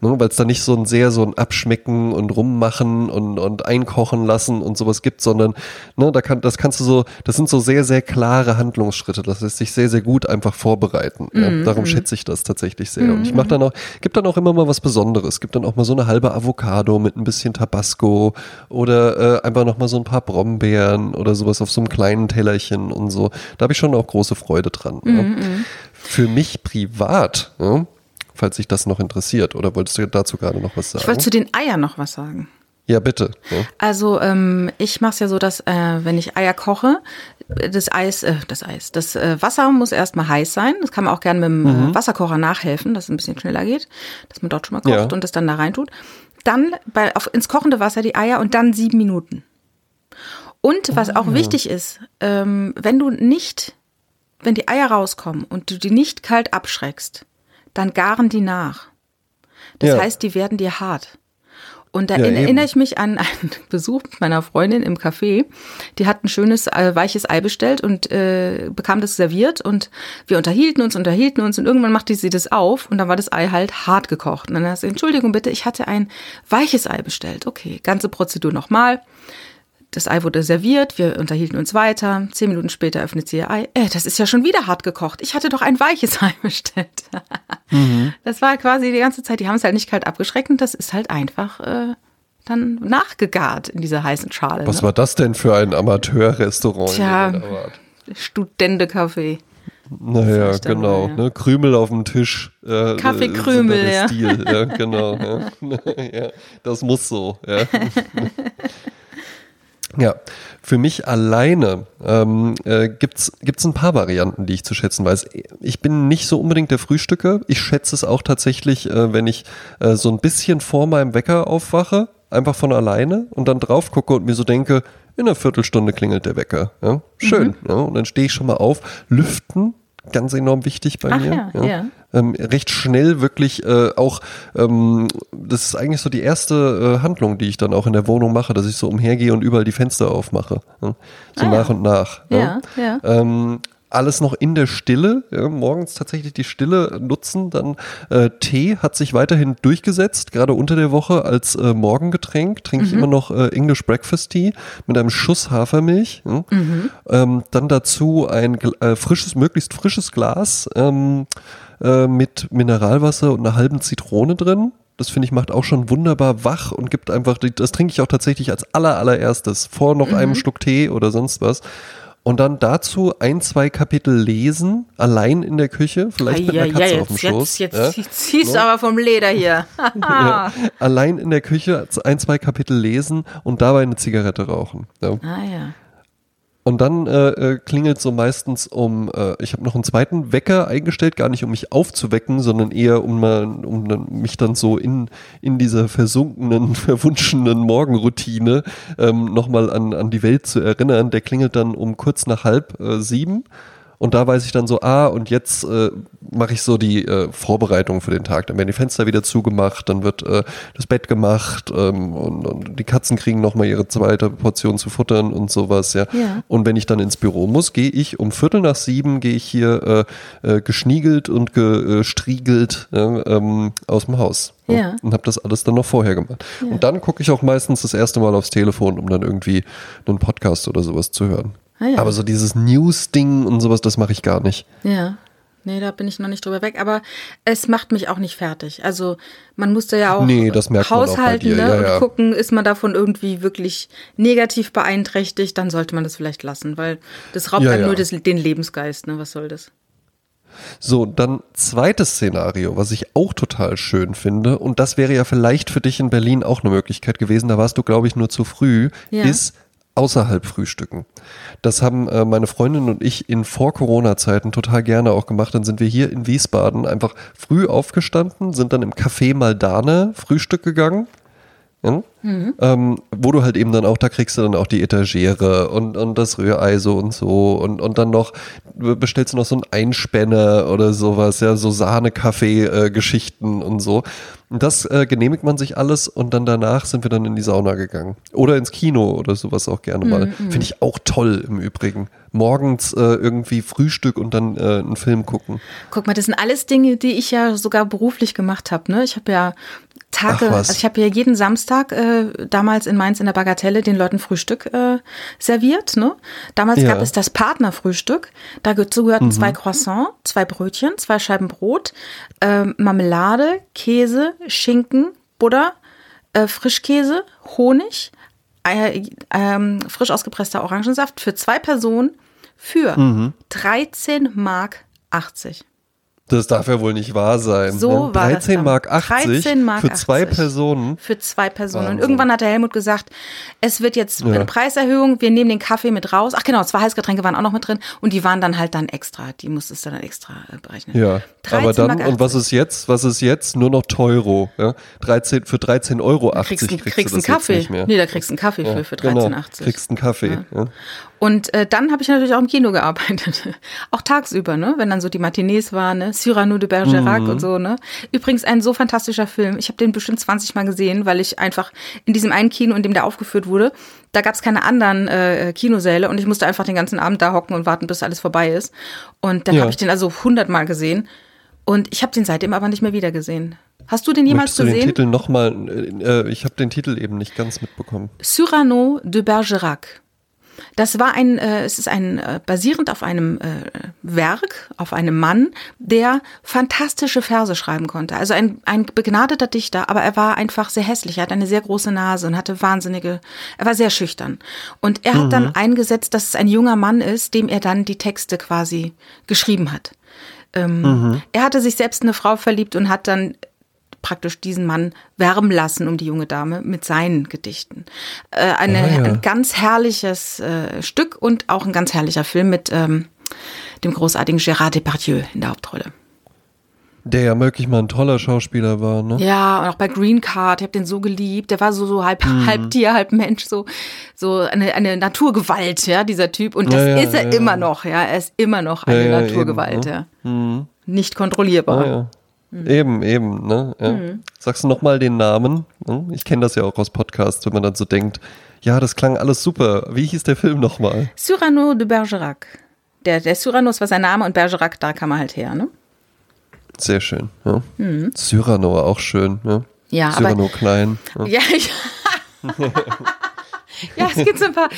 Ne, weil es da nicht so ein sehr so ein Abschmecken und rummachen und, und einkochen lassen und sowas gibt, sondern ne, da kann, das kannst du so, das sind so sehr, sehr klare Handlungsschritte. Das lässt sich sehr, sehr gut einfach vorbereiten. Ja. Darum schätze ich das tatsächlich sehr. Und ich mache dann auch, gibt dann auch immer mal was Besonderes. Gibt dann auch mal so eine halbe Avocado mit ein bisschen Tabasco oder äh, einfach noch mal so ein paar Brombeeren oder sowas auf so einem kleinen Tellerchen und so. Da habe ich schon auch große Freude dran. Ja. Für mich privat, ja, falls sich das noch interessiert, oder wolltest du dazu gerade noch was Ich wollte sagen? zu den Eiern noch was sagen. Ja, bitte. Ja. Also ähm, ich mache es ja so, dass äh, wenn ich Eier koche, das Eis, äh, das Eis, das äh, Wasser muss erstmal heiß sein. Das kann man auch gerne mit dem äh, Wasserkocher nachhelfen, dass es ein bisschen schneller geht, dass man dort schon mal kocht Ja. und das dann da rein tut. Dann bei, auf, ins kochende Wasser die Eier und dann sieben Minuten. Und was auch wichtig ist, ähm, wenn du nicht, wenn die Eier rauskommen und du die nicht kalt abschreckst, dann garen die nach. Das Ja. heißt, die werden dir hart. Und da Ja, erinnere ich mich an einen Besuch mit meiner Freundin im Café. Die hat ein schönes, äh, weiches Ei bestellt und äh, bekam das serviert. Und wir unterhielten uns, unterhielten uns. Und irgendwann machte sie das auf und dann war das Ei halt hart gekocht. Und dann hat sie, Entschuldigung bitte, ich hatte ein weiches Ei bestellt. Okay, ganze Prozedur nochmal. Das Ei wurde serviert, wir unterhielten uns weiter. Zehn Minuten später öffnet sie ihr Ei. Äh, das ist ja schon wieder hart gekocht. Ich hatte doch ein weiches Ei bestellt. Das war quasi die ganze Zeit, die haben es halt nicht kalt abgeschreckt und das ist halt einfach äh, dann nachgegart in dieser heißen Schale. Was ne? war das denn für ein Amateurrestaurant? Tja. Studentekaffee. Naja, genau. mal, ja. Ne? Krümel auf dem Tisch. Äh, Kaffeekrümel, äh, ja. da der Stil. Ja, genau. ja. ja, das muss so. Ja. Ja, für mich alleine ähm, äh, gibt's gibt's ein paar Varianten, die ich zu schätzen weiß. Ich bin nicht so unbedingt der Frühstücker. Ich schätze es auch tatsächlich, äh, wenn ich äh, so ein bisschen vor meinem Wecker aufwache, einfach von alleine und dann drauf gucke und mir so denke, in einer Viertelstunde klingelt der Wecker. Ja? Schön. Ja? Und dann stehe ich schon mal auf. Lüften, ganz enorm wichtig bei Ach mir. ja, ja. Ähm, recht schnell wirklich äh, auch, ähm, das ist eigentlich so die erste äh, Handlung, die ich dann auch in der Wohnung mache, dass ich so umhergehe und überall die Fenster aufmache. Ja? So Ah, nach ja. und nach. Ja, ja. Ähm, alles noch in der Stille, ja, morgens tatsächlich die Stille nutzen. Dann äh, Tee hat sich weiterhin durchgesetzt, gerade unter der Woche als äh, Morgengetränk. Trinke ich immer noch äh, English Breakfast Tea mit einem Schuss Hafermilch. Ja. Ähm, dann dazu ein äh, frisches, möglichst frisches Glas ähm, äh, mit Mineralwasser und einer halben Zitrone drin. Das finde ich macht auch schon wunderbar wach und gibt einfach, das trinke ich auch tatsächlich als aller allererstes vor noch einem Schluck Tee oder sonst was. Und dann dazu ein, zwei Kapitel lesen, allein in der Küche, vielleicht mit einer Ja, ja, Katze auf dem jetzt, Schoß. jetzt, ja? jetzt ziehst du aber vom Leder hier. Ja. Allein in der Küche ein, zwei Kapitel lesen und dabei eine Zigarette rauchen. Ja. Ah ja. Und dann äh, äh, klingelt so meistens um, äh, ich habe noch einen zweiten Wecker eingestellt, gar nicht um mich aufzuwecken, sondern eher um, mal, um mich dann so in, in dieser versunkenen, verwunschenen Morgenroutine ähm, nochmal an, an die Welt zu erinnern. Der klingelt dann um kurz nach halb äh, sieben. Und da weiß ich dann so, ah, und jetzt äh, mache ich so die äh, Vorbereitung für den Tag. Dann werden die Fenster wieder zugemacht, dann wird äh, das Bett gemacht ähm, und, und die Katzen kriegen nochmal ihre zweite Portion zu futtern und sowas, ja. Ja. Und wenn ich dann ins Büro muss, gehe ich um Viertel nach sieben, gehe ich hier äh, äh, geschniegelt und gestriegelt ja, ähm, aus dem Haus. Ja. Und habe das alles dann noch vorher gemacht. Und dann gucke ich auch meistens das erste Mal aufs Telefon, um dann irgendwie einen Podcast oder sowas zu hören. Ah ja. Aber so dieses News-Ding und sowas, das mache ich gar nicht. Ja. Nee, da bin ich noch nicht drüber weg, aber es macht mich auch nicht fertig. Also man musste ja auch Nee, das merkt man auch haushalten dir, ne? ja, ja. und gucken, ist man davon irgendwie wirklich negativ beeinträchtigt, dann sollte man das vielleicht lassen, weil das raubt Ja, ja. nur das, den Lebensgeist, ne? Was soll das? So, dann zweites Szenario, was ich auch total schön finde, und das wäre ja vielleicht für dich in Berlin auch eine Möglichkeit gewesen, da warst du, glaube ich, nur zu früh, Ja. ist außerhalb frühstücken. Das haben äh, meine Freundin und ich in Vor-Corona-Zeiten total gerne auch gemacht. Dann sind wir hier in Wiesbaden einfach früh aufgestanden, sind dann im Café Maldane Frühstück gegangen. Ja? Ähm, wo du halt eben dann auch, da kriegst du dann auch die Etagere und, und das Rührei so und so und, und dann noch, bestellst du noch so einen Einspänner oder sowas, ja, so Sahne-Kaffee-Geschichten und so. Und das äh, genehmigt man sich alles und dann danach sind wir dann in die Sauna gegangen. Oder ins Kino oder sowas auch gerne mal. Finde ich auch toll im Übrigen. Morgens äh, irgendwie Frühstück und dann äh, einen Film gucken. Guck mal, das sind alles Dinge, die ich ja sogar beruflich gemacht habe. Ne? Ich habe ja Tage, also ich habe ja jeden Samstag äh, damals in Mainz in der Bagatelle den Leuten Frühstück äh, serviert. Ne? Damals Ja. gab es das Partnerfrühstück. Dazu Mhm. gehörten zwei Croissants, zwei Brötchen, zwei Scheiben Brot, ähm, Marmelade, Käse, Schinken, Butter, äh, Frischkäse, Honig, äh, ähm, frisch ausgepresster Orangensaft für zwei Personen für Mhm. 13 Mark 80. Das darf ja wohl nicht wahr sein. So ne? war das 13 dann. Mark 80 13 Mark für zwei 80. Personen. Für zwei Personen. Und Wahnsinn. irgendwann hat der Helmut gesagt, es wird jetzt Ja. eine Preiserhöhung, wir nehmen den Kaffee mit raus. Ach genau, zwei Heißgetränke waren auch noch mit drin und die waren dann halt dann extra. Die musstest du dann extra äh, berechnen. Ja, 13 aber dann, und was 80. ist jetzt? Was ist jetzt? Nur noch Teuro. Ja? 13, für 13,80 Euro kriegst, du- kriegst, kriegst du einen das jetzt Kaffee. nicht mehr. Nee, da kriegst du einen Kaffee für, für 13,80. Genau, kriegst einen Kaffee. Ja. Und äh, dann habe ich natürlich auch im Kino gearbeitet. auch tagsüber, ne? Wenn dann so die Matinees waren, ne? Cyrano de Bergerac Mhm. und so, ne? Übrigens ein so fantastischer Film. Ich habe den bestimmt 20 Mal gesehen, weil ich einfach in diesem einen Kino, in dem der aufgeführt wurde, da gab es keine anderen äh, Kinosäle und ich musste einfach den ganzen Abend da hocken und warten, bis alles vorbei ist. Und dann Ja. habe ich den also 100 Mal gesehen. Und ich habe den seitdem aber nicht mehr wieder gesehen. Hast du den jemals Möchtest du den gesehen? Titel nochmal, äh, ich habe den Titel eben nicht ganz mitbekommen. Cyrano de Bergerac. Das war ein, äh, es ist ein äh, basierend auf einem äh, Werk, auf einem Mann, der fantastische Verse schreiben konnte. Also ein, ein begnadeter Dichter, aber er war einfach sehr hässlich. Er hat eine sehr große Nase und hatte wahnsinnige, er war sehr schüchtern. Und er hat dann eingesetzt, dass es ein junger Mann ist, dem er dann die Texte quasi geschrieben hat. Ähm, Er hatte sich selbst in eine Frau verliebt und hat dann praktisch diesen Mann wärmen lassen um die junge Dame mit seinen Gedichten. Äh, eine, Ah, ja. Ein ganz herrliches äh, Stück und auch ein ganz herrlicher Film mit ähm, dem großartigen Gérard Depardieu in der Hauptrolle. Der ja wirklich mal ein toller Schauspieler war, ne? Ja, und auch bei Green Card, ich habe den so geliebt. Der war so, so halb, Mhm. halb Tier, halb Mensch, so, so eine, eine Naturgewalt, ja, dieser Typ. Und das Ja, ja, ist er ja, immer noch, ja. Er ist immer noch eine Naturgewalt, eben, ne? ja. Nicht kontrollierbar. Ah. Mhm. Eben, eben, ne? Ja. Sagst du nochmal den Namen? Ne? Ich kenne das ja auch aus Podcasts, wenn man dann so denkt, ja, das klang alles super. Wie hieß der Film nochmal? Cyrano de Bergerac. Der, der Cyranos war sein Name und Bergerac, da kam er halt her, ne? Sehr schön, ja. Cyrano auch schön, ja. Mhm. Ja, aber- Cyrano Klein. Ja. Ja, ich, ja, es gibt so ein paar.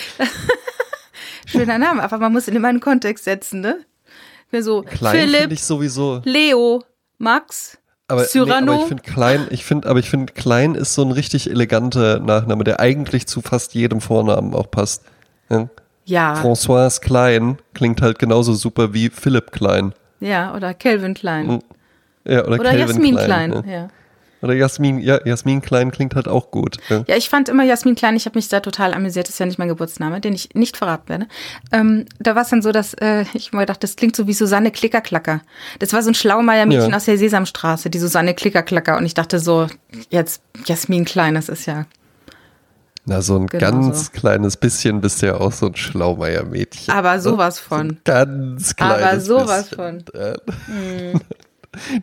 Schöner Name, aber man muss ihn immer in den Kontext setzen, ne? Mir so, Klein Philipp, ich sowieso. Leo, Max, Aber, nee, Cyrano. aber ich finde klein, ich finde, aber ich finde klein ist so ein richtig eleganter Nachname, der eigentlich zu fast jedem Vornamen auch passt. Ja? ja, François Klein klingt halt genauso super wie Philipp Klein. ja, oder Calvin Klein. Ja, oder, Oder Calvin Jasmin Klein. Klein, ja. Oder Jasmin, ja, Jasmin Klein klingt halt auch gut. Ja. Ja, ich fand immer Jasmin Klein, ich habe mich da total amüsiert, das ist ja nicht mein Geburtsname, den ich nicht verraten werde. Ähm, da war es dann so, dass äh, ich mir gedacht, das klingt so wie Susanne Klickerklacker. Das war so ein Schlaumeier-Mädchen Ja. aus der Sesamstraße, die Susanne Klickerklacker. Und ich dachte so, jetzt Jasmin Klein, das ist ja. Na, so ein Genau ganz so. kleines bisschen bist du ja auch so ein Schlaumeier-Mädchen. Aber ne? sowas So von. ganz kleines Aber sowas bisschen. von. Äh,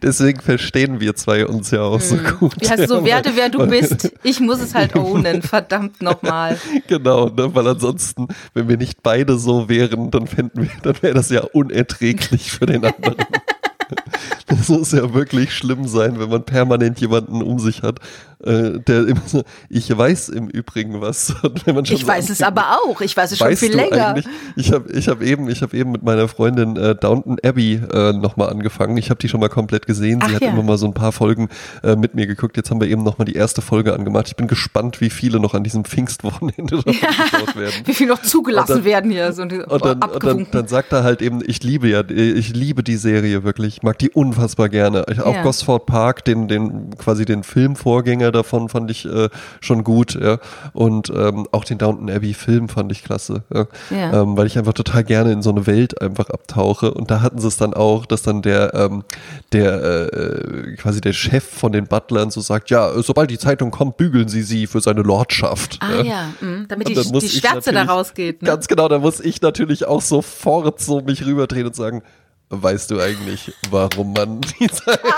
Deswegen verstehen wir zwei uns ja auch so gut. Wie heißt so, werde wer du bist. Ich muss es halt ownen, verdammt nochmal. Genau, ne? weil ansonsten, wenn wir nicht beide so wären, dann fänden wir, dann wäre das ja unerträglich für den anderen. Das muss ja wirklich schlimm sein, wenn man permanent jemanden um sich hat, äh, der immer so, ich weiß im Übrigen was. ich so weiß es aber auch, ich weiß es schon viel länger. Ich habe ich hab eben, ich hab eben mit meiner Freundin äh, Downton Abbey äh, nochmal angefangen. Ich habe die schon mal komplett gesehen. Sie Ach, hat ja. immer mal so ein paar Folgen äh, mit mir geguckt. Jetzt haben wir eben nochmal die erste Folge angemacht. Ich bin gespannt, wie viele noch an diesem Pfingstwochenende ja. werden. Wie viele noch zugelassen dann, werden hier. So und, dann, und dann, dann, sagt er halt eben, ich liebe ja, ich liebe die Serie wirklich. Mag die unfassbar gerne. Ich, auch ja. Gosford Park, den, den quasi den Filmvorgänger davon fand ich äh, schon gut, ja. Und ähm, auch den Downton Abbey Film fand ich klasse, ja. ja. Ähm, weil ich einfach total gerne in so eine Welt einfach abtauche. Und da hatten sie es dann auch, dass dann der, ähm, der äh, quasi der Chef von den Butlern so sagt, ja, sobald die Zeitung kommt, bügeln sie sie für seine Lordschaft. Ah ja, ja. Mhm. damit die, die Schwärze da rausgeht. Ne? Ganz genau, da muss ich natürlich auch sofort so mich rüberdrehen und sagen, weißt du eigentlich, warum man die Zeitung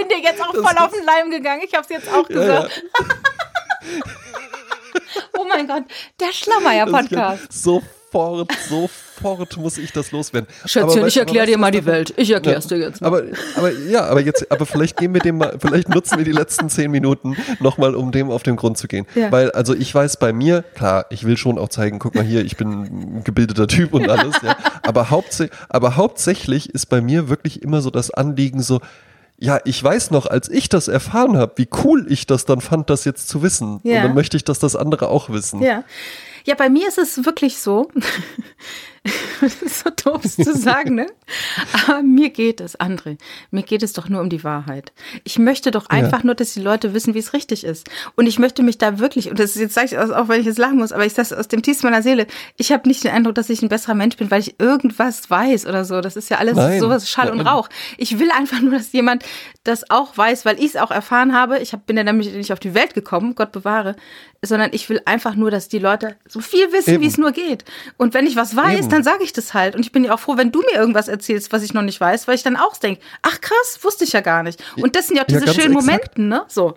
bin dir jetzt auch das voll auf den Leim gegangen. Ich habe es jetzt auch gesagt. Ja, ja. oh mein Gott, der Schlammeier-Podcast. Sofort, sofort muss ich das loswerden. Schätzchen, ich erkläre dir mal die Welt. Ich erkläre es dir jetzt. Mal. Aber, aber ja, aber jetzt, aber vielleicht gehen wir dem mal, vielleicht nutzen wir die letzten zehn Minuten nochmal, um dem auf den Grund zu gehen. Ja. Weil, also ich weiß bei mir, klar, ich will schon auch zeigen, guck mal hier, ich bin ein gebildeter Typ und alles, ja. Aber, hauptsächlich, aber hauptsächlich ist bei mir wirklich immer so das Anliegen so, ja, ich weiß noch, als ich das erfahren habe, wie cool ich das dann fand, das jetzt zu wissen. Ja. Und dann möchte ich, dass das andere auch wissen. Ja. Ja, bei mir ist es wirklich so. das ist so doof zu sagen, ne? Aber mir geht es, André, mir geht es doch nur um die Wahrheit. Ich möchte doch einfach ja. nur, dass die Leute wissen, wie es richtig ist. Und ich möchte mich da wirklich, und das ist jetzt sage ich auch, weil ich jetzt lachen muss, aber ich sage aus dem tiefsten meiner Seele, ich habe nicht den Eindruck, dass ich ein besserer Mensch bin, weil ich irgendwas weiß oder so. Das ist ja alles Nein. sowas Schall und Rauch. Ich will einfach nur, dass jemand das auch weiß, weil ich es auch erfahren habe. Ich hab, bin ja nämlich nicht auf die Welt gekommen, Gott bewahre, sondern ich will einfach nur, dass die Leute so viel wissen, wie es nur geht. Und wenn ich was weiß, Eben. Dann sage ich das halt. Und ich bin ja auch froh, wenn du mir irgendwas erzählst, was ich noch nicht weiß, weil ich dann auch denke, ach krass, wusste ich ja gar nicht. Und das sind ja, diese schönen exakt. Momente, ne? So.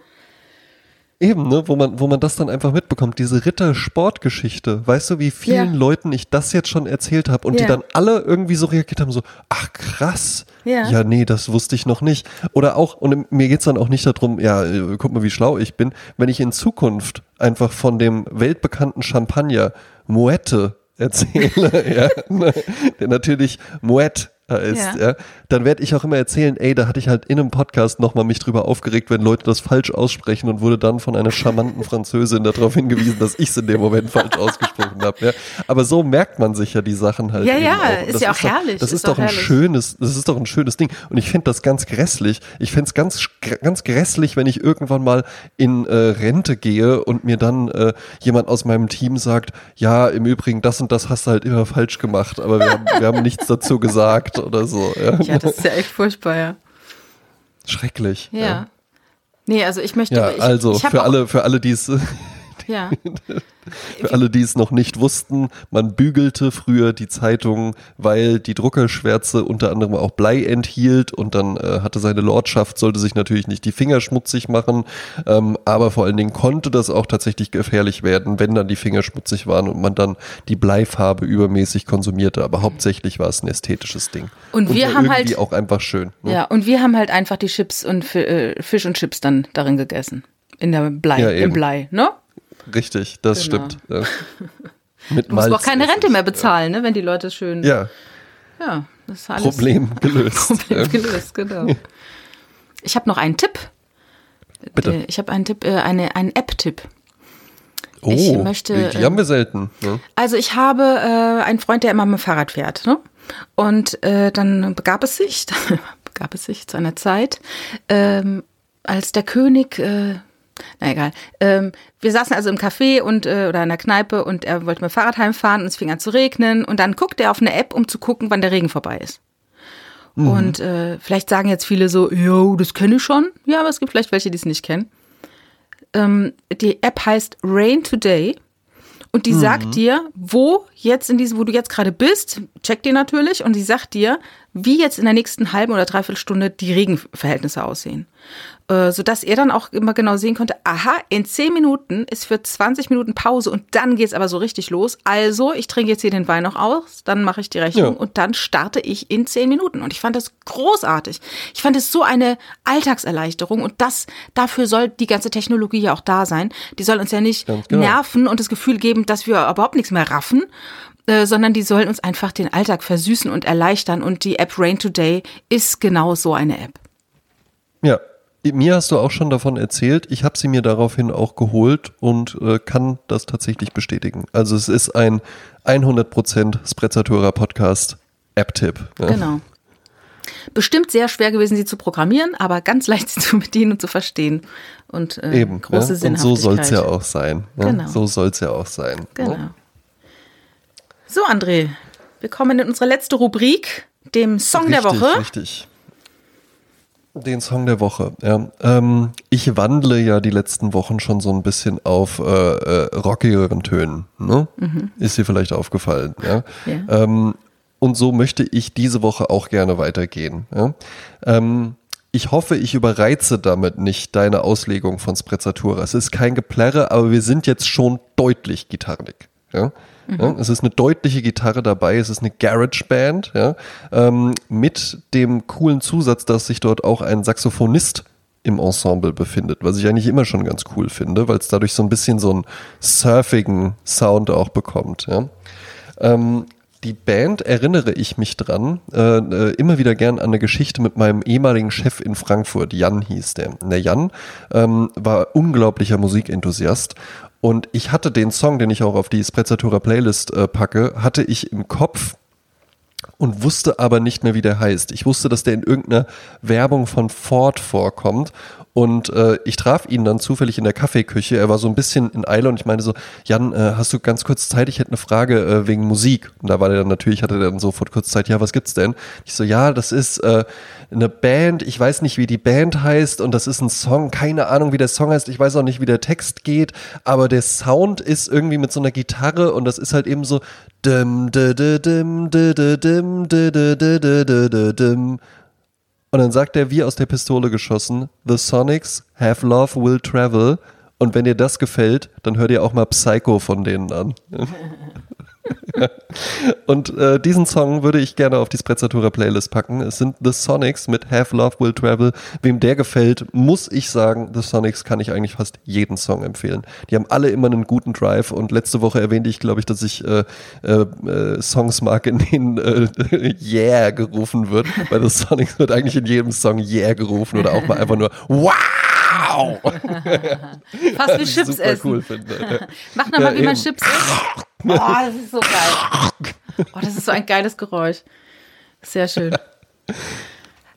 Eben, ne, wo man, wo man das dann einfach mitbekommt, diese Ritter-Sportgeschichte. Weißt du, wie vielen ja. Leuten ich das jetzt schon erzählt habe und ja. die dann alle irgendwie so reagiert haben, so, ach krass. Ja. ja, nee, das wusste ich noch nicht. Oder auch, und mir geht's dann auch nicht darum, ja, äh, guck mal, wie schlau ich bin, wenn ich in Zukunft einfach von dem weltbekannten Champagner Moette erzähle, ja, ne, der natürlich Moet ist, ja. ja dann werde ich auch immer erzählen, ey, da hatte ich halt in einem Podcast nochmal mich drüber aufgeregt, wenn Leute das falsch aussprechen und wurde dann von einer charmanten Französin darauf hingewiesen, dass ich es in dem Moment falsch ausgesprochen habe. Ja. Aber so merkt man sich ja die Sachen halt. Ja, ja, ist ja auch ist herrlich. Doch, das ist, ist doch ein herrlich. schönes, das ist doch ein schönes Ding. Und ich finde das ganz grässlich. Ich fände es ganz, ganz grässlich, wenn ich irgendwann mal in äh, Rente gehe und mir dann äh, jemand aus meinem Team sagt, ja, im Übrigen, das und das hast du halt immer falsch gemacht, aber wir haben, wir haben nichts dazu gesagt oder so. Ja. ja, das ist ja echt furchtbar, ja. Schrecklich. Ja. ja. Nee, also ich möchte. Ja, ich, also ich für alle, für alle, die es ja. Für alle, die es noch nicht wussten, man bügelte früher die Zeitung, weil die Druckerschwärze unter anderem auch Blei enthielt und dann äh, hatte seine Lordschaft, sollte sich natürlich nicht die Finger schmutzig machen, ähm, aber vor allen Dingen konnte das auch tatsächlich gefährlich werden, wenn dann die Finger schmutzig waren und man dann die Bleifarbe übermäßig konsumierte, aber hauptsächlich war es ein ästhetisches Ding. Und, und wir haben halt auch einfach schön. Ne? Ja, und wir haben halt einfach die Chips und äh, Fisch und Chips dann darin gegessen. In der Blei, ja, im Blei, ne? Richtig, das genau. stimmt. Ja. Mit du musst auch keine Rente mehr bezahlen, ne, wenn die Leute schön. Ja. Ja, das ist alles. Problem gelöst. Problem gelöst, genau. Ich habe noch einen Tipp. Bitte. Ich habe einen Tipp, äh, eine, einen App-Tipp. Oh, ich möchte, die haben wir selten. Ne? Also ich habe äh, einen Freund, der immer mit dem Fahrrad fährt. Ne? Und äh, dann begab es sich, begab es sich zu einer Zeit, ähm, als der König äh, na egal. Ähm, wir saßen also im Café und äh, oder in der Kneipe und er wollte mit dem Fahrrad heimfahren und es fing an zu regnen und dann guckt er auf eine App, um zu gucken, wann der Regen vorbei ist. Mhm. Und äh, vielleicht sagen jetzt viele so, yo, das kenne ich schon. Ja, aber es gibt vielleicht welche, die es nicht kennen. Ähm, die App heißt Rain Today Und die sagt dir, wo jetzt in diesem, wo du jetzt gerade bist, checkt dir natürlich und die sagt dir, wie jetzt in der nächsten halben oder dreiviertel Stunde die Regenverhältnisse aussehen. Äh, sodass er dann auch immer genau sehen konnte, aha, in 10 Minuten ist für 20 Minuten Pause und dann geht's aber so richtig los. Also, ich trinke jetzt hier den Wein noch aus, dann mache ich die Rechnung Ja. und dann starte ich in 10 Minuten. Und ich fand das großartig. Ich fand es so eine Alltagserleichterung und das, dafür soll die ganze Technologie ja auch da sein. Die soll uns ja nicht genau. nerven und das Gefühl geben, dass wir überhaupt nichts mehr raffen, äh, sondern die sollen uns einfach den Alltag versüßen und erleichtern. Und die App Rain Today ist genau so eine App. Ja, mir hast du auch schon davon erzählt. Ich habe sie mir daraufhin auch geholt und äh, kann das tatsächlich bestätigen. Also es ist ein 100% Sprezzatura Podcast App-Tipp. Ja. Genau. Bestimmt sehr schwer gewesen, sie zu programmieren, aber ganz leicht sie zu bedienen und zu verstehen. Und äh, Eben. große ja. Und so soll es ja Sinnhaftigkeit. auch sein. Ja. Genau. So soll es ja auch sein. Genau. Ja. So, André, wir kommen in unsere letzte Rubrik, dem Song der Richtig, Woche. Richtig. Den Song der Woche. Ja. Ähm, ich wandle ja die letzten Wochen schon so ein bisschen auf äh, äh, rockigeren Tönen. Ne? Ist dir vielleicht aufgefallen. Ja? Mhm. Ja. Ähm, und so möchte ich diese Woche auch gerne weitergehen. Ja? Ähm, ich hoffe, ich überreize damit nicht deine Auslegung von Sprezzatura. Es ist kein Geplärre, aber wir sind jetzt schon deutlich gitarrig. Ja? Ja, es ist eine deutliche Gitarre dabei, es ist eine Garage-Band, ja, ähm, mit dem coolen Zusatz, dass sich dort auch ein Saxophonist im Ensemble befindet, was ich eigentlich immer schon ganz cool finde, weil es dadurch so ein bisschen so einen surfigen Sound auch bekommt. Ja. Ähm, die Band erinnere ich mich dran, äh, äh, immer wieder gern an eine Geschichte mit meinem ehemaligen Chef in Frankfurt, Jan hieß der. Der Jan ähm, war unglaublicher Musikenthusiast und ich hatte den Song, den ich auch auf die Sprezzatura Playlist äh, packe, hatte ich im Kopf und wusste aber nicht mehr, wie der heißt. Ich wusste, dass der in irgendeiner Werbung von Ford vorkommt. Und äh, ich traf ihn dann zufällig in der Kaffeeküche. Er war so ein bisschen in Eile und ich meinte so, Jan, äh, hast du ganz kurz Zeit? Ich hätte eine Frage äh, wegen Musik. Und da war der dann natürlich, hatte der dann sofort kurz Zeit, ja, was gibt's denn? Ich so, ja, das ist äh, eine Band, ich weiß nicht, wie die Band heißt und das ist ein Song, keine Ahnung, wie der Song heißt, ich weiß auch nicht, wie der Text geht, aber der Sound ist irgendwie mit so einer Gitarre und das ist halt eben so dim, dim, dim, dim, dim, dim, dim, dim, dim, dim, dim. Und dann sagt er, wie aus der Pistole geschossen, The Sonics have love will travel. Und wenn dir das gefällt, dann hör dir auch mal Psycho von denen an. Und äh, diesen Song würde ich gerne auf die Sprezzatura Playlist packen. Es sind The Sonics mit Have Love Will Travel. Wem der gefällt, muss ich sagen, The Sonics kann ich eigentlich fast jeden Song empfehlen. Die haben alle immer einen guten Drive und letzte Woche erwähnte ich, glaube ich, dass ich äh, äh, äh, Songs mag, in denen äh, Yeah gerufen wird. Bei The Sonics wird eigentlich in jedem Song Yeah gerufen oder auch mal einfach nur Wow! Fast wie Chips essen. cool. Mach nochmal, Ja, wie man eben. Chips isst. Oh, das ist so geil. Oh, das ist so ein geiles Geräusch. Sehr schön.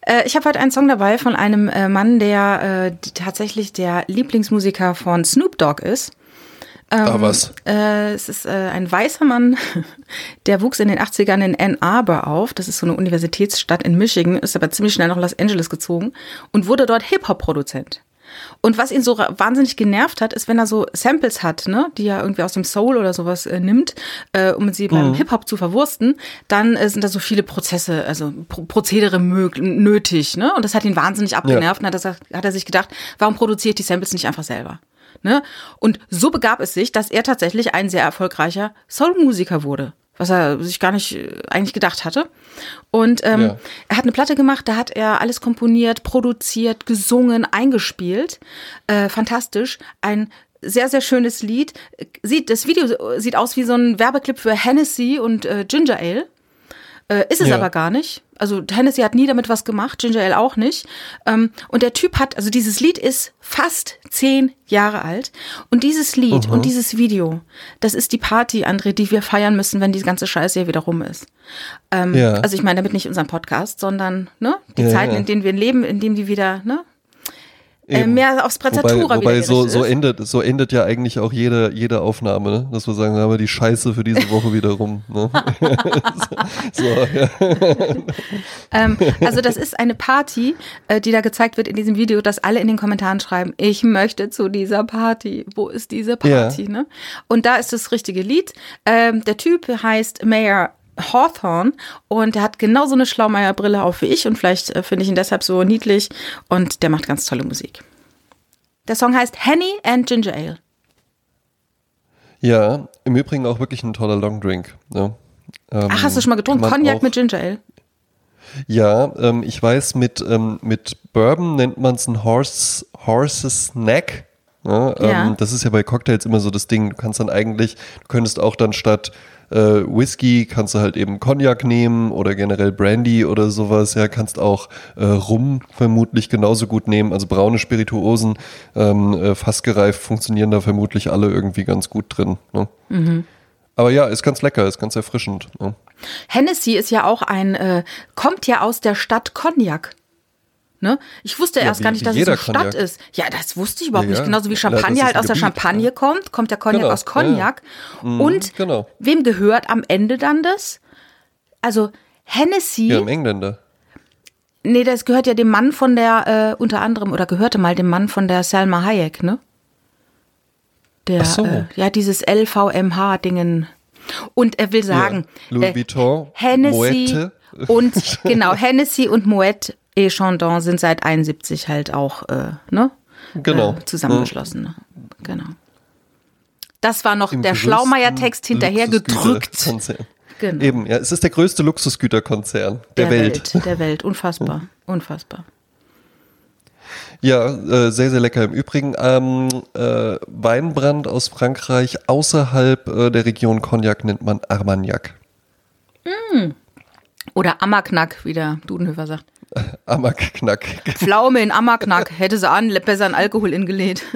Äh, Ich habe heute einen Song dabei von einem äh, Mann, der äh, tatsächlich der Lieblingsmusiker von Snoop Dogg ist. Ah, was? Äh, es ist äh, ein weißer Mann, der wuchs in den 80ern in Ann Arbor auf. Das ist so eine Universitätsstadt in Michigan, ist aber ziemlich schnell nach Los Angeles gezogen und wurde dort Hip-Hop-Produzent. Und was ihn so wahnsinnig genervt hat, ist, wenn er so Samples hat, ne, die er irgendwie aus dem Soul oder sowas äh, nimmt, äh, um sie beim Hip-Hop zu verwursten, dann äh, sind da so viele Prozesse, also Pro Prozedere nötig, ne? Und das hat ihn wahnsinnig abgenervt und hat gesagt- hat er sich gedacht, warum produziere ich die Samples nicht einfach selber? Ne? Und so begab es sich, dass er tatsächlich ein sehr erfolgreicher Soul-Musiker wurde, was er sich gar nicht äh, eigentlich gedacht hatte. Und ähm, Ja. er hat eine Platte gemacht, da hat er alles komponiert, produziert, gesungen, eingespielt. Äh, fantastisch. Ein sehr, sehr schönes Lied. Sieht, das Video sieht aus wie so ein Werbeclip für Hennessy und äh, Ginger Ale. Äh, ist es Ja. aber gar nicht. Also Hennessy hat nie damit was gemacht, Ginger Ale auch nicht. Ähm, und der Typ hat, also dieses Lied ist fast zehn Jahre alt. Und dieses Lied und dieses Video, das ist die Party, André, die wir feiern müssen, wenn die ganze Scheiße hier wieder rum ist. Ähm, Ja. Also ich meine damit nicht unseren Podcast, sondern ne, die Ja, Zeiten, in denen wir leben, in denen die wieder, ne? Äh, Eben. mehr aufs Prezzatura Wobei, wobei wieder so, so, endet, so endet ja eigentlich auch jede, jede Aufnahme, ne? dass wir sagen, haben wir die Scheiße für diese Woche wieder rum. Ne? so, ja. Ähm, also das ist eine Party, äh, die da gezeigt wird in diesem Video, dass alle in den Kommentaren schreiben, ich möchte zu dieser Party. Wo ist diese Party? Ja. Ne? Und da ist das richtige Lied. Ähm, der Typ heißt Mayor Hawthorne und der hat genauso eine Schlaumeierbrille auf wie ich und vielleicht äh, finde ich ihn deshalb so niedlich und der macht ganz tolle Musik. Der Song heißt Henny and Ginger Ale. ja, im Übrigen auch wirklich ein toller Longdrink. Ne? Ähm, Ach, hast du schon mal getrunken? Cognac mit Ginger Ale? Ja, ähm, ich weiß, mit, ähm, mit Bourbon nennt man es ein Horse, Horse's Neck. Ja, ähm, Ja. Das ist ja bei Cocktails immer so das Ding. Du kannst dann eigentlich, du könntest auch dann statt äh, Whisky, kannst du halt eben Cognac nehmen oder generell Brandy oder sowas. Ja, kannst auch äh, Rum vermutlich genauso gut nehmen. Also braune Spirituosen, ähm, äh, fast gereift, funktionieren da vermutlich alle irgendwie ganz gut drin. Ne? Mhm. Aber ja, ist ganz lecker, ist ganz erfrischend. Ne? Hennessy ist ja auch ein, äh, kommt ja aus der Stadt Cognac. Ne? Ich wusste Ja, erst wie- gar nicht, dass es eine Stadt Cognac. ist. Ja, das wusste ich überhaupt Ja, nicht. ja. Genauso wie Ja, Champagner halt aus der Gebiet, Champagne kommt, kommt der Cognac Genau, aus Cognac. Und genau. wem gehört am Ende dann das? Also Hennessy, Ja, im Engländer. nee, das gehört ja dem Mann von der, äh, unter anderem, oder gehörte mal dem Mann von der Selma Hayek, ne? Der, Ach so. äh, ja, dieses LVMH-Dingen. Und er will sagen, Louis äh, Vuitton, Hennessy Moët. und genau, Hennessy und Moet et Chandon sind seit 71 halt auch äh, ne? Genau. äh, zusammengeschlossen. Ne? Genau. Das war noch Im der Schlaumeier-Text hinterher gedrückt. Luxusgüterkonzern. Genau. Eben, ja, es ist der größte Luxusgüterkonzern der, Welt. Der Welt, unfassbar, unfassbar. Ja, äh, sehr, sehr lecker. Im Übrigen ähm, äh, Weinbrand aus Frankreich außerhalb äh, der Region Cognac nennt man Armagnac. Oder Ammerknack, wie der Dudenhöfer sagt. Ammerknack. Pflaume in Ammerknack, hätte sie an, besser an Alkohol ingelegt.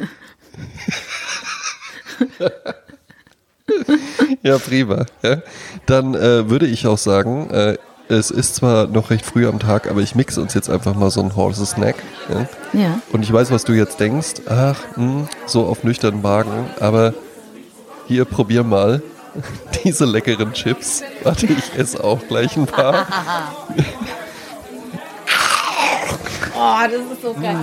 Ja, prima. Ja. Dann äh, würde ich auch sagen, äh, es ist zwar noch recht früh am Tag, aber ich mixe uns jetzt einfach mal so einen Horse Snack. Ja. Ja. Und ich weiß, was du jetzt denkst. Ach, mh, so auf nüchternen Magen. Aber hier, probier mal diese leckeren Chips. Warte, ich esse auch gleich ein paar. Oh, das ist so geil.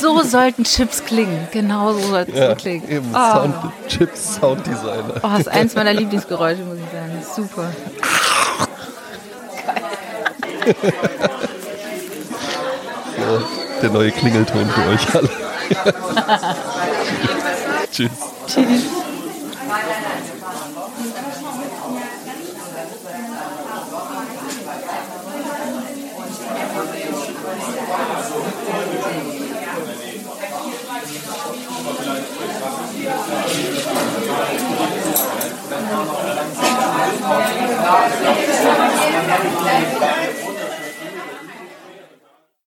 So sollten Chips klingen. Genau so sollten sie Ja, klingen. eben Oh. Sound, Chips Sounddesigner. Oh, das ist eins meiner Lieblingsgeräusche, muss ich sagen. Super. So, der neue Klingelton für euch alle. Tschüss. Thank you.